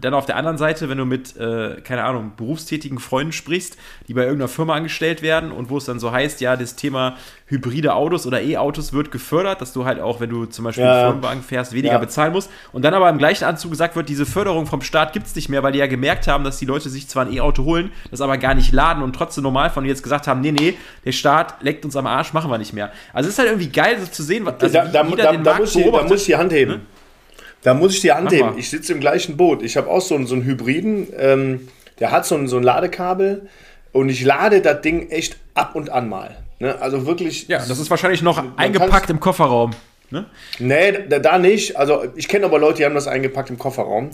S1: dann auf der anderen Seite, wenn du mit, äh, keine Ahnung, berufstätigen Freunden sprichst, die bei irgendeiner Firma angestellt werden und wo es dann so heißt, ja, das Thema hybride Autos oder E-Autos wird gefördert, dass du halt auch, wenn du zum Beispiel
S2: Ja.
S1: Firmenwagen fährst, weniger
S2: Ja.
S1: bezahlen musst. Und dann aber im gleichen Anzug gesagt wird, diese Förderung vom Staat gibt es nicht mehr, weil die ja gemerkt haben, dass die Leute sich zwar ein E-Auto holen, das aber gar nicht laden und trotzdem normal von die jetzt gesagt haben, nee, nee, der Staat leckt uns am Arsch, machen wir nicht mehr. Also es ist halt irgendwie geil, so zu sehen, was also
S2: da, da, da, da, muss ich, da muss die Hand heben. Da muss ich heben.
S1: mal.
S2: Ich sitze im gleichen Boot. Ich habe auch so einen, so einen Hybriden, ähm, der hat so ein, so ein Ladekabel und ich lade das Ding echt ab und an mal. Ne? Also wirklich.
S1: Ja, das ist wahrscheinlich noch eingepackt im Kofferraum. Ne?
S2: Nee, da, da nicht. Also ich kenne aber Leute, die haben das eingepackt im Kofferraum.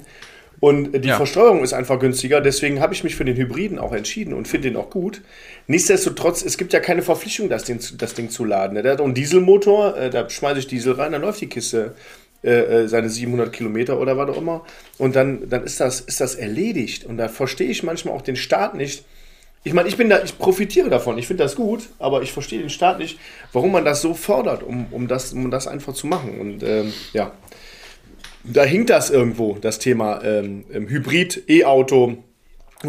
S2: Und die
S1: Ja.
S2: Versteuerung ist einfach günstiger, deswegen habe ich mich für den Hybriden auch entschieden und finde den auch gut. Nichtsdestotrotz, es gibt ja keine Verpflichtung, das Ding, zu- das Ding zu laden. Der hat auch einen Dieselmotor, äh, da schmeiße ich Diesel rein, dann läuft die Kiste äh, äh, seine 700 Kilometer oder was auch immer. Und dann, dann ist, das, ist das erledigt. Und da verstehe ich manchmal auch den Staat nicht. Ich meine, ich bin da, ich profitiere davon, ich finde das gut, aber ich verstehe den Staat nicht, warum man das so fördert, um, um, das, um das einfach zu machen. Und ähm, ja, da hinkt das irgendwo, das Thema ähm, Hybrid, E-Auto.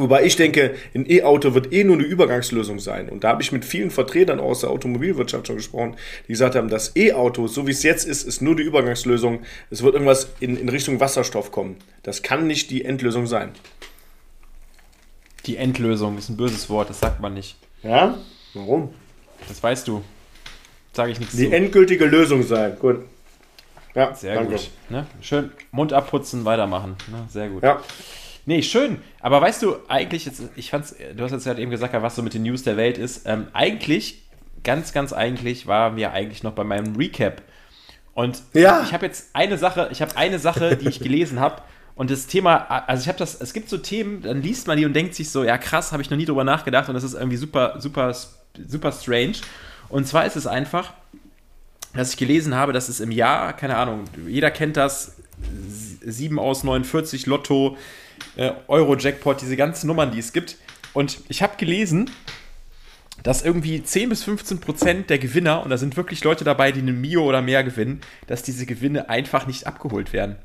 S2: Wobei ich denke, ein E-Auto wird eh nur eine Übergangslösung sein. Und da habe ich mit vielen Vertretern aus der Automobilwirtschaft schon gesprochen, die gesagt haben, das E-Auto, so wie es jetzt ist, ist nur die Übergangslösung. Es wird irgendwas in, in Richtung Wasserstoff kommen. Das kann nicht die Endlösung sein.
S1: Die Endlösung ist ein böses Wort, das sagt man nicht.
S2: Ja? Warum?
S1: Das weißt du. Sage ich nichts
S2: Die
S1: zu.
S2: endgültige Lösung sein. Gut. Ja,
S1: Sehr
S2: danke.
S1: gut. Ne? Schön Mund abputzen, weitermachen. Ne? Sehr gut.
S2: Ja.
S1: Nee, schön. Aber weißt du, eigentlich, jetzt, ich fand's, du hast jetzt halt eben gesagt, was so mit den News der Welt ist. Ähm, eigentlich, ganz, ganz eigentlich, waren wir eigentlich noch bei meinem Recap. Und
S2: Ja.
S1: ich habe jetzt eine Sache, ich habe eine Sache, die ich gelesen habe. Und das Thema, also ich habe das, es gibt so Themen, dann liest man die und denkt sich so, ja krass, habe ich noch nie drüber nachgedacht und das ist irgendwie super, super, super strange. Und zwar ist es einfach, dass ich gelesen habe, dass es im Jahr, keine Ahnung, jeder kennt das, 7 aus 49 Lotto, äh, Euro-Jackpot, diese ganzen Nummern, die es gibt. Und ich habe gelesen, dass irgendwie 10 bis 15 Prozent der Gewinner, und da sind wirklich Leute dabei, die eine Mio oder mehr gewinnen, dass diese Gewinne einfach nicht abgeholt werden.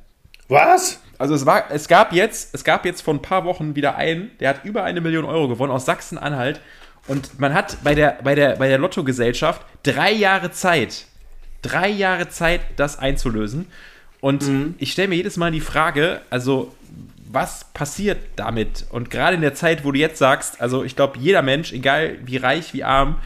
S2: Was?
S1: Also es war, es gab jetzt, es gab jetzt vor ein paar Wochen wieder einen, der hat über eine Million Euro gewonnen aus Sachsen-Anhalt. Und man hat bei der, bei der, bei der Lottogesellschaft drei Jahre Zeit, drei Jahre Zeit, das einzulösen. Und ich stelle mir jedes Mal die Frage, also was passiert damit? Und gerade in der Zeit, wo du jetzt sagst, also ich glaube, jeder Mensch, egal wie reich, wie arm,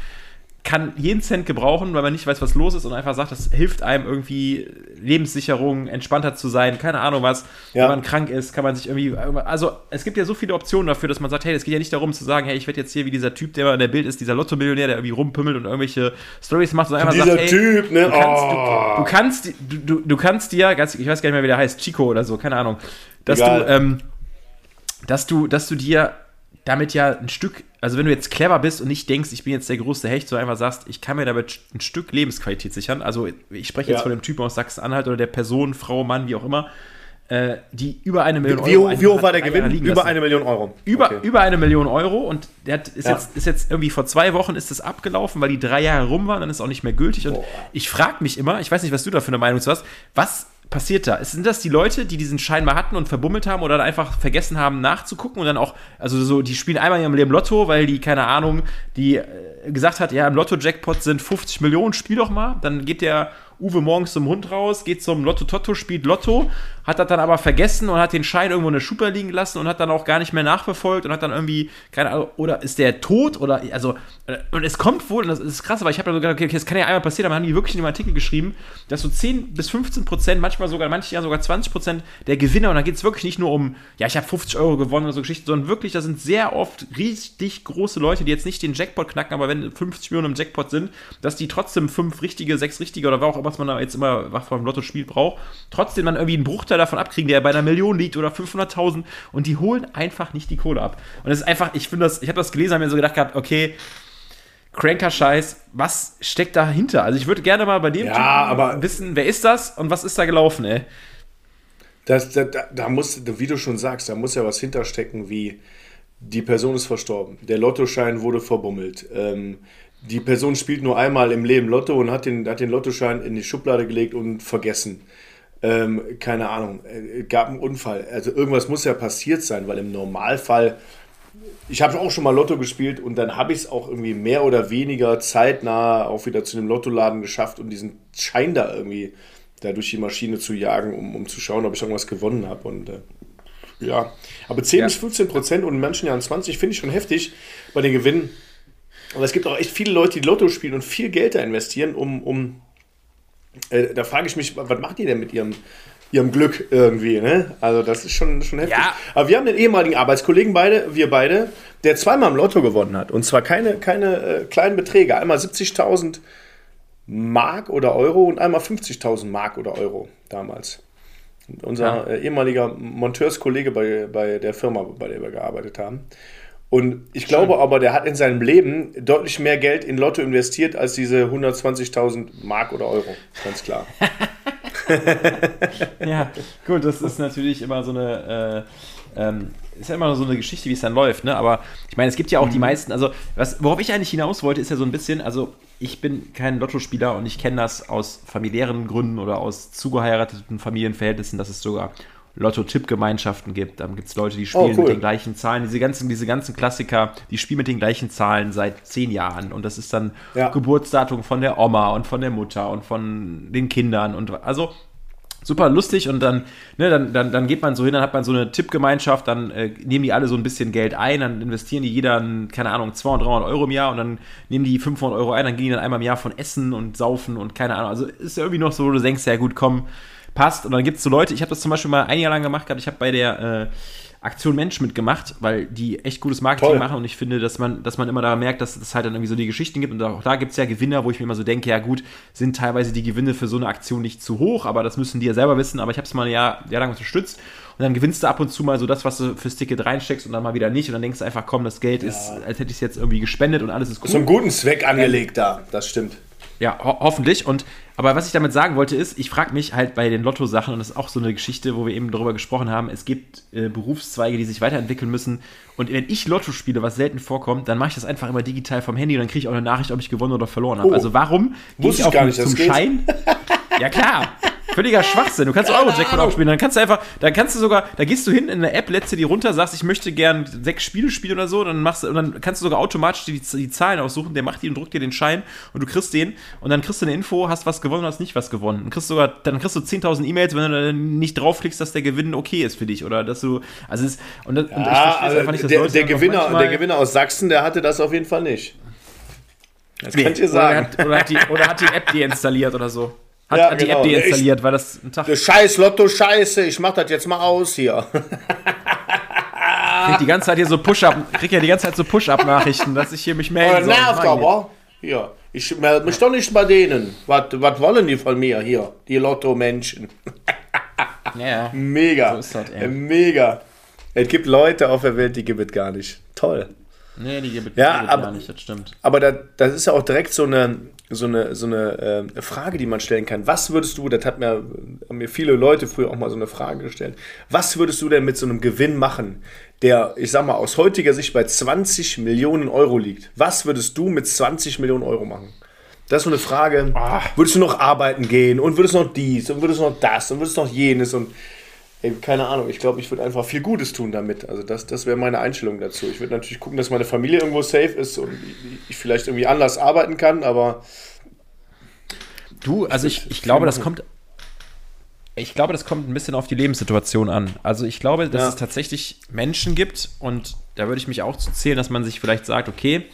S1: kann jeden Cent gebrauchen, weil man nicht weiß, was los ist und einfach sagt, das hilft einem irgendwie Lebenssicherung, entspannter zu sein, keine Ahnung was.
S2: Ja.
S1: Wenn man krank ist, kann man sich irgendwie, also es gibt ja so viele Optionen dafür, dass man sagt, hey, es geht ja nicht darum zu sagen, hey, ich werde jetzt hier wie dieser Typ, der in der Bild ist, dieser Lotto-Millionär, der irgendwie rumpümmelt und irgendwelche Stories macht, sondern einfach
S2: Dieser
S1: sagt, hey,
S2: Typ, ne?
S1: du kannst,
S2: Oh.
S1: du, du kannst, du, du, du kannst dir, ganz, ich weiß gar nicht mehr, wie der heißt, Chico oder so, keine Ahnung, dass
S2: Egal.
S1: du, ähm, dass du, dass du dir damit ja ein Stück, also wenn du jetzt clever bist und nicht denkst, ich bin jetzt der größte Hecht, sondern einfach sagst, ich kann mir damit ein Stück Lebensqualität sichern. Also ich spreche jetzt
S2: Ja.
S1: von dem Typen aus Sachsen-Anhalt oder der Person, Frau, Mann, wie auch immer, äh, die über eine Million
S2: Wie,
S1: Euro.
S2: wie hoch war der Gewinn? Über
S1: lassen.
S2: eine Million Euro.
S1: Über,
S2: Okay.
S1: über eine Million Euro und der hat, ist,
S2: Ja.
S1: jetzt, ist jetzt irgendwie vor zwei Wochen ist es abgelaufen, weil die drei Jahre rum waren, dann ist es auch nicht mehr gültig. Und
S2: Boah.
S1: ich frage mich immer, ich weiß nicht, was du da für eine Meinung zu hast, was passiert da? Sind das die Leute, die diesen Schein mal hatten und verbummelt haben oder dann einfach vergessen haben nachzugucken und dann auch, also so, die spielen einmal in ihrem Leben Lotto, weil die, keine Ahnung, die äh, gesagt hat, ja, im Lotto-Jackpot sind 50 Millionen, spiel doch mal. Dann geht der Uwe morgens zum Hund raus, geht zum Lotto-Totto, spielt Lotto, hat das dann aber vergessen und hat den Schein irgendwo in der Schublade liegen lassen und hat dann auch gar nicht mehr nachverfolgt und hat dann irgendwie, keine Ahnung, oder ist der tot oder, also, und es kommt wohl, und das ist krass, aber ich habe dann so gedacht, okay, das kann ja einmal passieren, aber haben die wirklich in dem Artikel geschrieben, dass so 10 bis 15 Prozent, manchmal sogar, manche Jahren sogar 20 Prozent der Gewinner, und da geht es wirklich nicht nur um, ja, ich habe 50 Euro gewonnen oder so Geschichten, sondern wirklich, da sind sehr oft richtig große Leute, die jetzt nicht den Jackpot knacken, aber wenn 50 Millionen im Jackpot sind, dass die trotzdem fünf richtige, sechs richtige oder auch was man da jetzt immer was vom Lotto spielt braucht, trotzdem dann irgendwie einen Bruchteil davon abkriegen, der bei einer Million liegt oder 500.000 und die holen einfach nicht die Kohle ab. Und es ist einfach, ich finde das, ich habe das gelesen, habe mir so gedacht gehabt, okay, cranker Scheiß, was steckt dahinter? Also ich würde gerne mal bei dem
S2: ja, aber
S1: wissen, wer ist das und was ist da gelaufen, ey?
S2: Das, da, da muss, wie du schon sagst, da muss ja was hinterstecken, wie die Person ist verstorben, der Lottoschein wurde verbummelt, ähm, die Person spielt nur einmal im Leben Lotto und hat den, hat den Lottoschein in die Schublade gelegt und vergessen. Ähm, keine Ahnung, äh, gab einen Unfall. Also irgendwas muss ja passiert sein, weil im Normalfall, ich habe auch schon mal Lotto gespielt und dann habe ich es auch irgendwie mehr oder weniger zeitnah auch wieder zu einem Lottoladen geschafft und diesen Schein da irgendwie da durch die Maschine zu jagen, um, um zu schauen, ob ich irgendwas gewonnen habe. Und äh, ja, aber 10 ja. bis 15 Prozent und in manchen Jahren 20 finde ich schon heftig bei den Gewinnen. Aber es gibt auch echt viele Leute, die Lotto spielen und viel Geld da investieren, um, um äh, da frage ich mich, was macht ihr denn mit ihrem, ihrem Glück irgendwie, ne? Also das ist schon, schon heftig. Ja. Aber wir haben den ehemaligen Arbeitskollegen beide, wir beide, der zweimal im Lotto gewonnen hat. Und zwar keine, keine äh, kleinen Beträge. Einmal 70.000 Mark oder Euro und einmal 50.000 Mark oder Euro damals. Und unser ja. äh, ehemaliger Monteurskollege bei, bei der Firma, bei der wir gearbeitet haben. Und ich glaube Schön. aber, der hat in seinem Leben deutlich mehr Geld in Lotto investiert als diese 120.000 Mark oder Euro. Ganz klar.
S1: ja, gut, das ist natürlich immer so eine. Äh, ähm, ist ja immer so eine Geschichte, wie es dann läuft, ne? Aber ich meine, es gibt ja auch mhm. die meisten, also was, worauf ich eigentlich hinaus wollte, ist ja so ein bisschen, also ich bin kein Lottospieler und ich kenne das aus familiären Gründen oder aus zugeheirateten Familienverhältnissen, dass es sogar Lotto-Tipp-Gemeinschaften gibt. Dann gibt es Leute, die spielen oh, cool. mit den gleichen Zahlen. Diese ganzen, diese ganzen Klassiker, die spielen mit den gleichen Zahlen seit zehn Jahren. Und das ist dann ja. Geburtsdatum von der Oma und von der Mutter und von den Kindern. Und also super lustig und dann, ne, dann, dann, dann geht man so hin, dann hat man so eine Tippgemeinschaft, dann äh, nehmen die alle so ein bisschen Geld ein, dann investieren die jeder, keine Ahnung, 200, 300 Euro im Jahr und dann nehmen die 500 Euro ein, dann gehen die dann einmal im Jahr von Essen und Saufen und keine Ahnung. Also ist ja irgendwie noch so, du denkst, ja gut, komm, passt. Und dann gibt es so Leute, ich habe das zum Beispiel mal ein Jahr lang gemacht gehabt, ich habe bei der äh, Aktion Mensch mitgemacht, weil die echt gutes Marketing Toll. machen und ich finde, dass man, dass man immer da merkt, dass es halt dann irgendwie so die Geschichten gibt und auch da gibt es ja Gewinner, wo ich mir immer so denke, ja gut, sind teilweise die Gewinne für so eine Aktion nicht zu hoch, aber das müssen die ja selber wissen, aber ich habe es mal ein Jahr, Jahr lang unterstützt und dann gewinnst du ab und zu mal so das, was du fürs Ticket reinsteckst und dann mal wieder nicht und dann denkst du einfach, komm, das Geld ja. ist, als hätte ich es jetzt irgendwie gespendet und alles ist
S2: gut. Einen guten Zweck angelegt da, das stimmt.
S1: Ja, ho hoffentlich. Und aber was ich damit sagen wollte, ist, ich frage mich halt bei den Lotto-Sachen, und das ist auch so eine Geschichte, wo wir eben darüber gesprochen haben, es gibt äh, Berufszweige, die sich weiterentwickeln müssen. Und wenn ich Lotto spiele, was selten vorkommt, dann mache ich das einfach immer digital vom Handy und dann kriege ich auch eine Nachricht, ob ich gewonnen oder verloren habe. Oh, also warum
S2: gehe ich, ich auf, nicht, zum
S1: Schein? ja klar. Völliger Schwachsinn. Du kannst Euro-Jackpot aufspielen. Dann kannst du einfach, dann kannst du sogar, da gehst du hin in eine App, lädst du die runter, sagst, ich möchte gern sechs Spiele spielen oder so, dann machst du, und dann kannst du sogar automatisch die, die Zahlen aussuchen, der macht die und drückt dir den Schein und du kriegst den und dann kriegst du eine Info, hast was gewonnen, hast nicht was gewonnen. Dann kriegst du sogar, dann kriegst du 10.000 E-Mails, wenn du nicht draufklickst, dass der Gewinn okay ist für dich oder dass du, also es, und, und
S2: ja, ich verstehe also einfach nicht, dass der, Leute der Gewinner, der Gewinner aus Sachsen, der hatte das auf jeden Fall nicht.
S1: Das nee, könnt ihr sagen. Oder hat, oder hat, die, oder hat die App deinstalliert oder so. Hat, ja, hat die genau. App deinstalliert, weil das
S2: ein Tag. Scheiß Lotto-Scheiße, ich mach das jetzt mal aus hier.
S1: krieg die ganze Zeit hier so Push-Up, krieg ja die ganze Zeit so Push-Up-Nachrichten, dass ich hier mich melde.
S2: Nervt aber. Hier. Ich melde mich doch nicht bei denen. Was, was wollen die von mir hier? Die Lotto-Menschen. ja. Mega. So ist das. Mega. Es gibt Leute auf der Welt, die gibt es gar nicht. Toll.
S1: Nee, die gibt es
S2: ja,
S1: gar nicht, das stimmt.
S2: Aber da, das ist ja auch direkt so eine, so eine, so eine äh, Frage, die man stellen kann. Was würdest du, das hat mir, haben mir viele Leute früher auch mal so eine Frage gestellt, was würdest du denn mit so einem Gewinn machen, der, ich sag mal, aus heutiger Sicht bei 20 Millionen Euro liegt? Was würdest du mit 20 Millionen Euro machen? Das ist so eine Frage. Ach. Würdest du noch arbeiten gehen und würdest noch dies und würdest noch das und würdest noch jenes und ey, keine Ahnung, ich glaube, ich würde einfach viel Gutes tun damit. Also das, das wäre meine Einstellung dazu. Ich würde natürlich gucken, dass meine Familie irgendwo safe ist und ich vielleicht irgendwie anders arbeiten kann, aber
S1: Du, also ich, ich glaube, das kommt. Ich glaube, das kommt ein bisschen auf die Lebenssituation an. Also ich glaube, dass
S2: Ja.
S1: es tatsächlich Menschen gibt und da würde ich mich auch zu zählen, dass man sich vielleicht sagt, okay,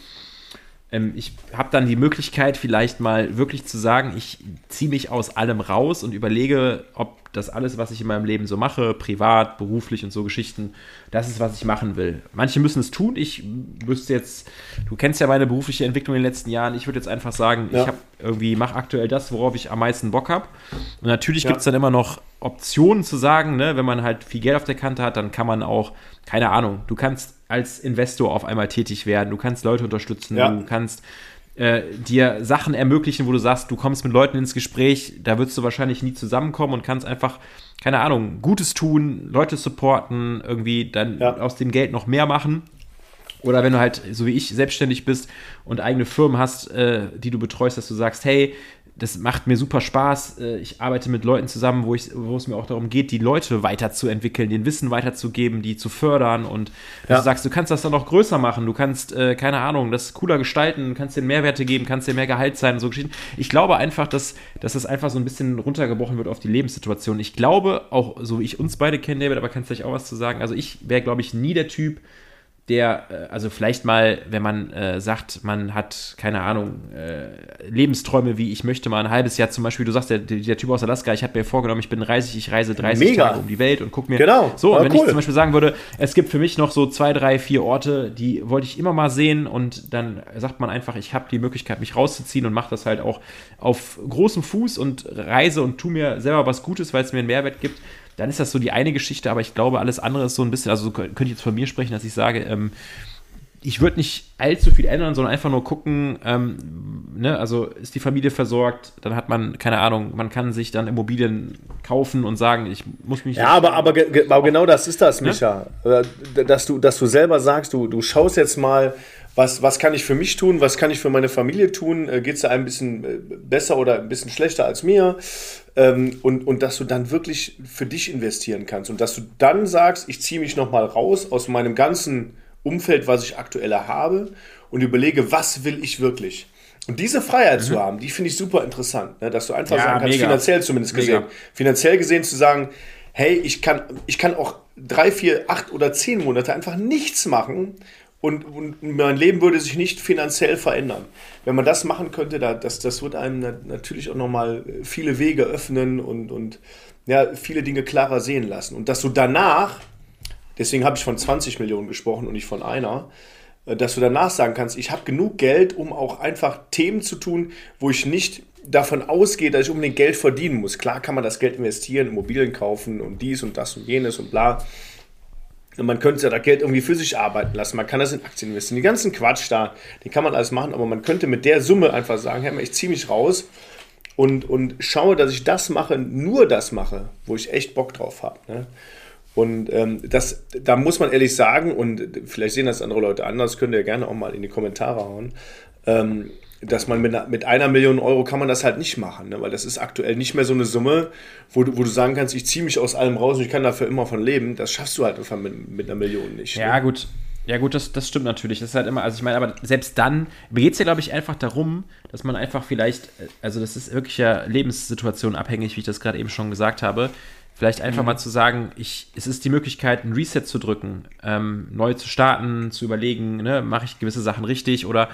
S1: ähm, ich habe dann die Möglichkeit, vielleicht mal wirklich zu sagen, ich ziehe mich aus allem raus und überlege, ob das alles, was ich in meinem Leben so mache, privat, beruflich und so Geschichten, das ist, was ich machen will. Manche müssen es tun. Ich wüsste jetzt, du kennst ja meine berufliche Entwicklung in den letzten Jahren. Ich würde jetzt einfach sagen,
S2: Ja.
S1: ich habe irgendwie mache aktuell das, worauf ich am meisten Bock habe. Und natürlich
S2: Ja.
S1: gibt es dann immer noch Optionen zu sagen, ne, wenn man halt viel Geld auf der Kante hat, dann kann man auch, keine Ahnung, du kannst als Investor auf einmal tätig werden, du kannst Leute unterstützen,
S2: Ja.
S1: du kannst äh, dir Sachen ermöglichen, wo du sagst, du kommst mit Leuten ins Gespräch, da würdest du wahrscheinlich nie zusammenkommen und kannst einfach, keine Ahnung, Gutes tun, Leute supporten, irgendwie dann
S2: Ja.
S1: aus dem Geld noch mehr machen. Oder wenn du halt, so wie ich, selbstständig bist und eigene Firmen hast, äh, die du betreust, dass du sagst, hey, das macht mir super Spaß. äh, Ich arbeite mit Leuten zusammen, wo, ich, wo es mir auch darum geht, die Leute weiterzuentwickeln, den Wissen weiterzugeben, die zu fördern und
S2: Ja.
S1: du sagst, du kannst das dann noch größer machen, du kannst, äh, keine Ahnung, das cooler gestalten, kannst dir Mehrwerte geben, kannst dir mehr Gehalt sein und so Geschichten. Ich glaube einfach, dass, dass das einfach so ein bisschen runtergebrochen wird auf die Lebenssituation. Ich glaube, auch so wie ich uns beide kenne, David, aber kannst du vielleicht auch was zu sagen? Also ich wäre, glaube ich, nie der Typ, der, äh, also vielleicht mal, wenn man äh, sagt, man hat, keine Ahnung, äh, Lebensträume, wie ich möchte mal ein halbes Jahr zum Beispiel, du sagst, der, der Typ aus Alaska, ich habe mir vorgenommen, ich bin 30, ich reise 30
S2: Mega.
S1: Tage um die Welt und guck mir.
S2: Genau.
S1: So, und
S2: Ah,
S1: wenn
S2: cool.
S1: ich zum Beispiel sagen würde, es gibt für mich noch so zwei, drei, vier Orte, die wollte ich immer mal sehen und dann sagt man einfach, ich habe die Möglichkeit, mich rauszuziehen und mache das halt auch auf großem Fuß und reise und tu mir selber was Gutes, weil es mir einen Mehrwert gibt. Dann ist das so die eine Geschichte, aber ich glaube, alles andere ist so ein bisschen, also so könnte ich jetzt von mir sprechen, dass ich sage, ähm, ich würde nicht allzu viel ändern, sondern einfach nur gucken, ähm, ne, also ist die Familie versorgt, dann hat man, keine Ahnung, man kann sich dann Immobilien kaufen und sagen, ich muss mich
S2: Ja, aber, aber, ge- aber genau das ist das,
S1: Ne?
S2: Micha. Äh, Dass du, dass du selber sagst, du, du schaust jetzt mal, was, was kann ich für mich tun, was kann ich für meine Familie tun, geht es einem ein bisschen äh, besser oder ein bisschen schlechter als mir ähm, und, und dass du dann wirklich für dich investieren kannst und dass du dann sagst, ich ziehe mich nochmal raus aus meinem ganzen Umfeld, was ich aktuell habe und überlege, was will ich wirklich. Und diese Freiheit zu haben, die finde ich super interessant, ne? dass du einfach
S1: Mhm. Ja,
S2: sagen kannst,
S1: mega.
S2: finanziell zumindest
S1: Mega.
S2: gesehen, finanziell gesehen zu sagen, hey, ich kann, ich kann auch drei, vier, acht oder zehn Monate einfach nichts machen und, und mein Leben würde sich nicht finanziell verändern. Wenn man das machen könnte, da, das, das wird einem na- natürlich auch nochmal viele Wege öffnen und, und ja, viele Dinge klarer sehen lassen. Und dass du danach, deswegen habe ich von 20 Millionen gesprochen und nicht von einer, äh, dass du danach sagen kannst, ich habe genug Geld, um auch einfach Themen zu tun, wo ich nicht davon ausgehe, dass ich unbedingt Geld verdienen muss. Klar kann man das Geld investieren, Immobilien kaufen und dies und das und jenes und bla. Und man könnte ja das Geld irgendwie für sich arbeiten lassen. Man kann das in Aktien investieren. Die ganzen Quatsch da, den kann man alles machen, aber man könnte mit der Summe einfach sagen, hey, ich ziehe mich raus und, und schaue, dass ich das mache, nur das mache, wo ich echt Bock drauf habe. Ne? Und ähm, das, da muss man ehrlich sagen, und vielleicht sehen das andere Leute anders, könnt ihr gerne auch mal in die Kommentare hauen, ähm, dass man mit einer, mit einer Million Euro kann man das halt nicht machen, ne? weil das ist aktuell nicht mehr so eine Summe, wo du, wo du sagen kannst, ich ziehe mich aus allem raus und ich kann dafür immer von leben. Das schaffst du halt einfach mit, mit einer Million nicht.
S1: Ja,
S2: Ne?
S1: gut. Ja, gut, das, das stimmt natürlich. Das ist halt immer, also ich meine, aber selbst dann geht es ja, glaube ich, einfach darum, dass man einfach vielleicht, äh, also das ist wirklich ja Lebenssituation abhängig, wie ich das gerade eben schon gesagt habe. Vielleicht einfach mal zu sagen, ich, es ist die Möglichkeit, ein Reset zu drücken, ähm, neu zu starten, zu überlegen, ne, mache ich gewisse Sachen richtig oder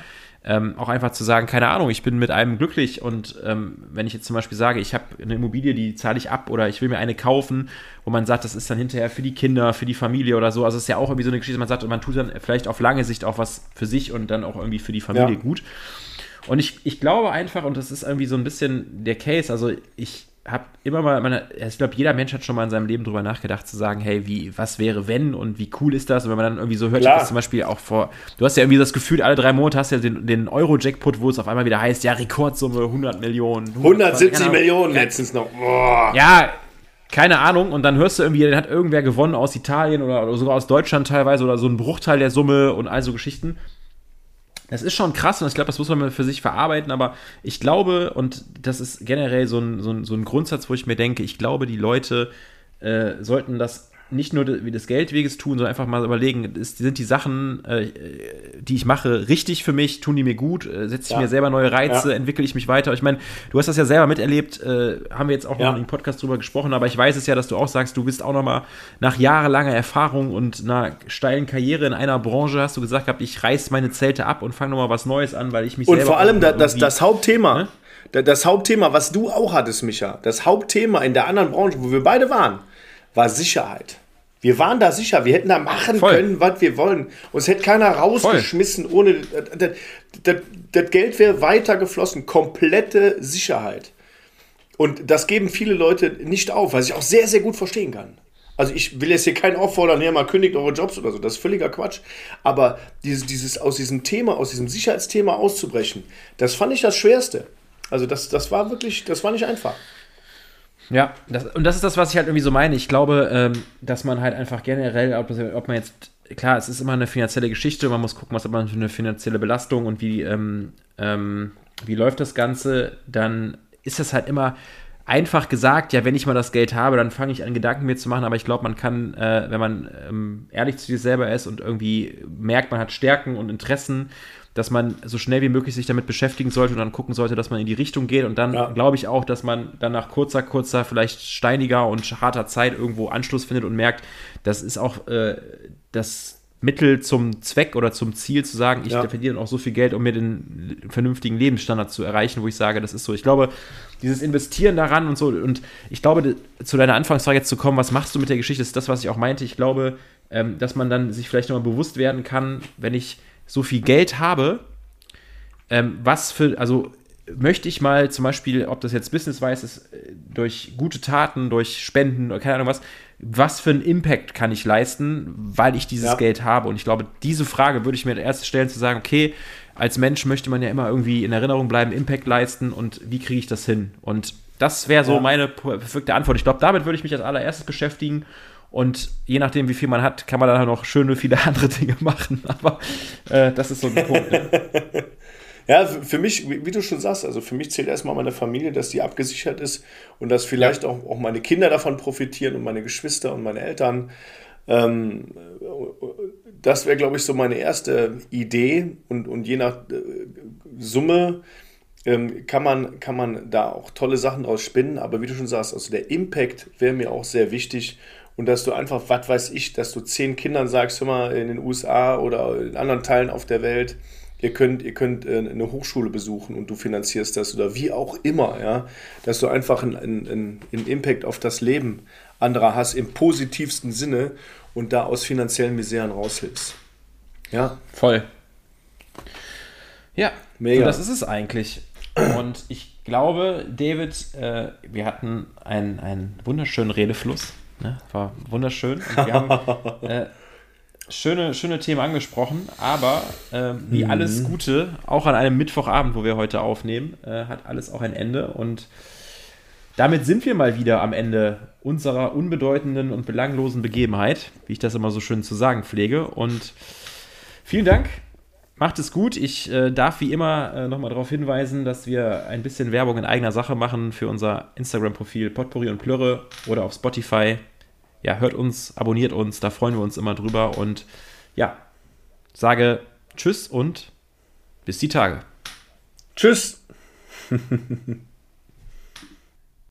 S1: ähm, auch einfach zu sagen, keine Ahnung, ich bin mit einem glücklich und ähm, wenn ich jetzt zum Beispiel sage, ich habe eine Immobilie, die zahle ich ab oder ich will mir eine kaufen, wo man sagt, das ist dann hinterher für die Kinder, für die Familie oder so, also es ist ja auch irgendwie so eine Geschichte, man sagt, man tut dann vielleicht auf lange Sicht auch was für sich und dann auch irgendwie für die Familie
S2: Ja.
S1: gut. Und ich, ich glaube einfach, und das ist irgendwie so ein bisschen der Case, also ich habe immer mal, meine, ich glaube, jeder Mensch hat schon mal in seinem Leben drüber nachgedacht, zu sagen, hey, wie, was wäre wenn und wie cool ist das? Und wenn man dann irgendwie so hört, ich
S2: Klar.
S1: hab das zum Beispiel auch vor, du hast ja irgendwie das Gefühl, alle drei Monate hast du ja den, den Euro-Jackpot, wo es auf einmal wieder heißt, ja, Rekordsumme 100 Millionen.
S2: 170
S1: keine Ahnung.
S2: Millionen letztens noch. Boah.
S1: Ja, keine Ahnung. Und dann hörst du irgendwie, dann hat irgendwer gewonnen aus Italien oder, oder sogar aus Deutschland teilweise oder so ein Bruchteil der Summe und all so Geschichten. Das ist schon krass und ich glaube, das muss man für sich verarbeiten, aber ich glaube, und das ist generell so ein, so ein, so ein Grundsatz, wo ich mir denke, ich glaube, die Leute äh, sollten das nicht nur wie des Geldweges tun, sondern einfach mal überlegen, ist, sind die Sachen, äh, die ich mache, richtig für mich, tun die mir gut, äh, setze ich ja. mir selber neue Reize, ja. entwickle ich mich weiter. Ich meine, du hast das ja selber miterlebt, äh, haben wir jetzt auch ja. noch im Podcast drüber gesprochen, aber ich weiß es ja, dass du auch sagst, du bist auch nochmal nach jahrelanger Erfahrung und einer steilen Karriere in einer Branche, hast du gesagt gehabt, ich reiß meine Zelte ab und fange nochmal was Neues an, weil ich mich
S2: Und vor allem das, das Hauptthema, ne? das Hauptthema, was du auch hattest, Micha, das Hauptthema in der anderen Branche, wo wir beide waren, war Sicherheit. Wir waren da sicher, wir hätten da machen Voll. können, was wir wollen. Uns hätte keiner rausgeschmissen, Voll. ohne. Das, das, das Geld wäre weitergeflossen. Komplette Sicherheit. Und das geben viele Leute nicht auf, was ich auch sehr, sehr gut verstehen kann. Also ich will jetzt hier keinen auffordern, ja, mal kündigt eure Jobs oder so, das ist völliger Quatsch. Aber dieses, dieses, aus diesem Thema, aus diesem Sicherheitsthema auszubrechen, das fand ich das Schwerste. Also das, das war wirklich, das war nicht einfach.
S1: Ja, das, und das ist das, was ich halt irgendwie so meine. Ich glaube, ähm, dass man halt einfach generell, ob, ob, man jetzt, klar, es ist immer eine finanzielle Geschichte, man muss gucken, was hat man für eine finanzielle Belastung und wie, ähm, ähm, wie läuft das Ganze, dann ist das halt immer einfach gesagt, ja, wenn ich mal das Geld habe, dann fange ich an, Gedanken mir zu machen, aber ich glaube, man kann, äh, wenn man ähm, ehrlich zu sich selber ist und irgendwie merkt, man hat Stärken und Interessen, dass man so schnell wie möglich sich damit beschäftigen sollte und dann gucken sollte, dass man in die Richtung geht. Und dann ja. glaube ich auch, dass man dann nach kurzer, kurzer, vielleicht steiniger und harter Zeit irgendwo Anschluss findet und merkt, das ist auch äh, das Mittel zum Zweck oder zum Ziel zu sagen, ich ja. verdiene auch so viel Geld, um mir den vernünftigen Lebensstandard zu erreichen, wo ich sage, das ist so. Ich glaube, dieses Investieren daran und so, und ich glaube, zu deiner Anfangsfrage jetzt zu kommen, was machst du mit der Geschichte, ist das, was ich auch meinte. Ich glaube, ähm, dass man dann sich vielleicht nochmal bewusst werden kann, wenn ich so viel Geld habe, ähm, was für, also möchte ich mal zum Beispiel, ob das jetzt business-wise ist, äh, durch gute Taten, durch Spenden oder keine Ahnung was, was für einen Impact kann ich leisten, weil ich dieses ja. Geld habe? Und ich glaube, diese Frage würde ich mir erst stellen, zu sagen, okay, als Mensch möchte man ja immer irgendwie in Erinnerung bleiben, Impact leisten und wie kriege ich das hin? Und das wäre so ja. meine perfekte Antwort. Ich glaube, damit würde ich mich als allererstes beschäftigen und je nachdem, wie viel man hat, kann man dann noch schöne viele andere Dinge machen. Aber äh, das ist so ein Punkt. Ne?
S2: ja, für mich, wie du schon sagst, also für mich zählt erstmal meine Familie, dass die abgesichert ist und dass vielleicht ja. auch, auch meine Kinder davon profitieren und meine Geschwister und meine Eltern. Ähm, das wäre, glaube ich, so meine erste Idee und, und je nach äh, Summe ähm, kann, man, kann man da auch tolle Sachen draus spinnen. Aber wie du schon sagst, also der Impact wäre mir auch sehr wichtig und dass du einfach, was weiß ich, dass du zehn Kindern sagst, hör mal, in den USA oder in anderen Teilen auf der Welt, ihr könnt, ihr könnt äh, eine Hochschule besuchen und du finanzierst das oder wie auch immer, ja, dass du einfach einen, einen, einen Impact auf das Leben anderer hast im positivsten Sinne und da aus finanziellen Miseren raushilfst. Ja.
S1: Voll. Ja, mega. So, das ist es eigentlich. Und ich glaube, David, äh, wir hatten einen, einen wunderschönen Redefluss. Ne? War wunderschön. Und wir haben äh, schöne, schöne Themen angesprochen, aber äh, wie mhm. alles Gute, auch an einem Mittwochabend, wo wir heute aufnehmen, äh, hat alles auch ein Ende. Und damit sind wir mal wieder am Ende unserer unbedeutenden und belanglosen Begebenheit, wie ich das immer so schön zu sagen pflege. Und vielen Dank Macht es gut. Ich äh, darf wie immer äh, nochmal darauf hinweisen, dass wir ein bisschen Werbung in eigener Sache machen für unser Instagram-Profil Potpourri und Plörre oder auf Spotify. Ja, hört uns, abonniert uns, da freuen wir uns immer drüber. Und ja, sage Tschüss und bis die Tage.
S2: Tschüss.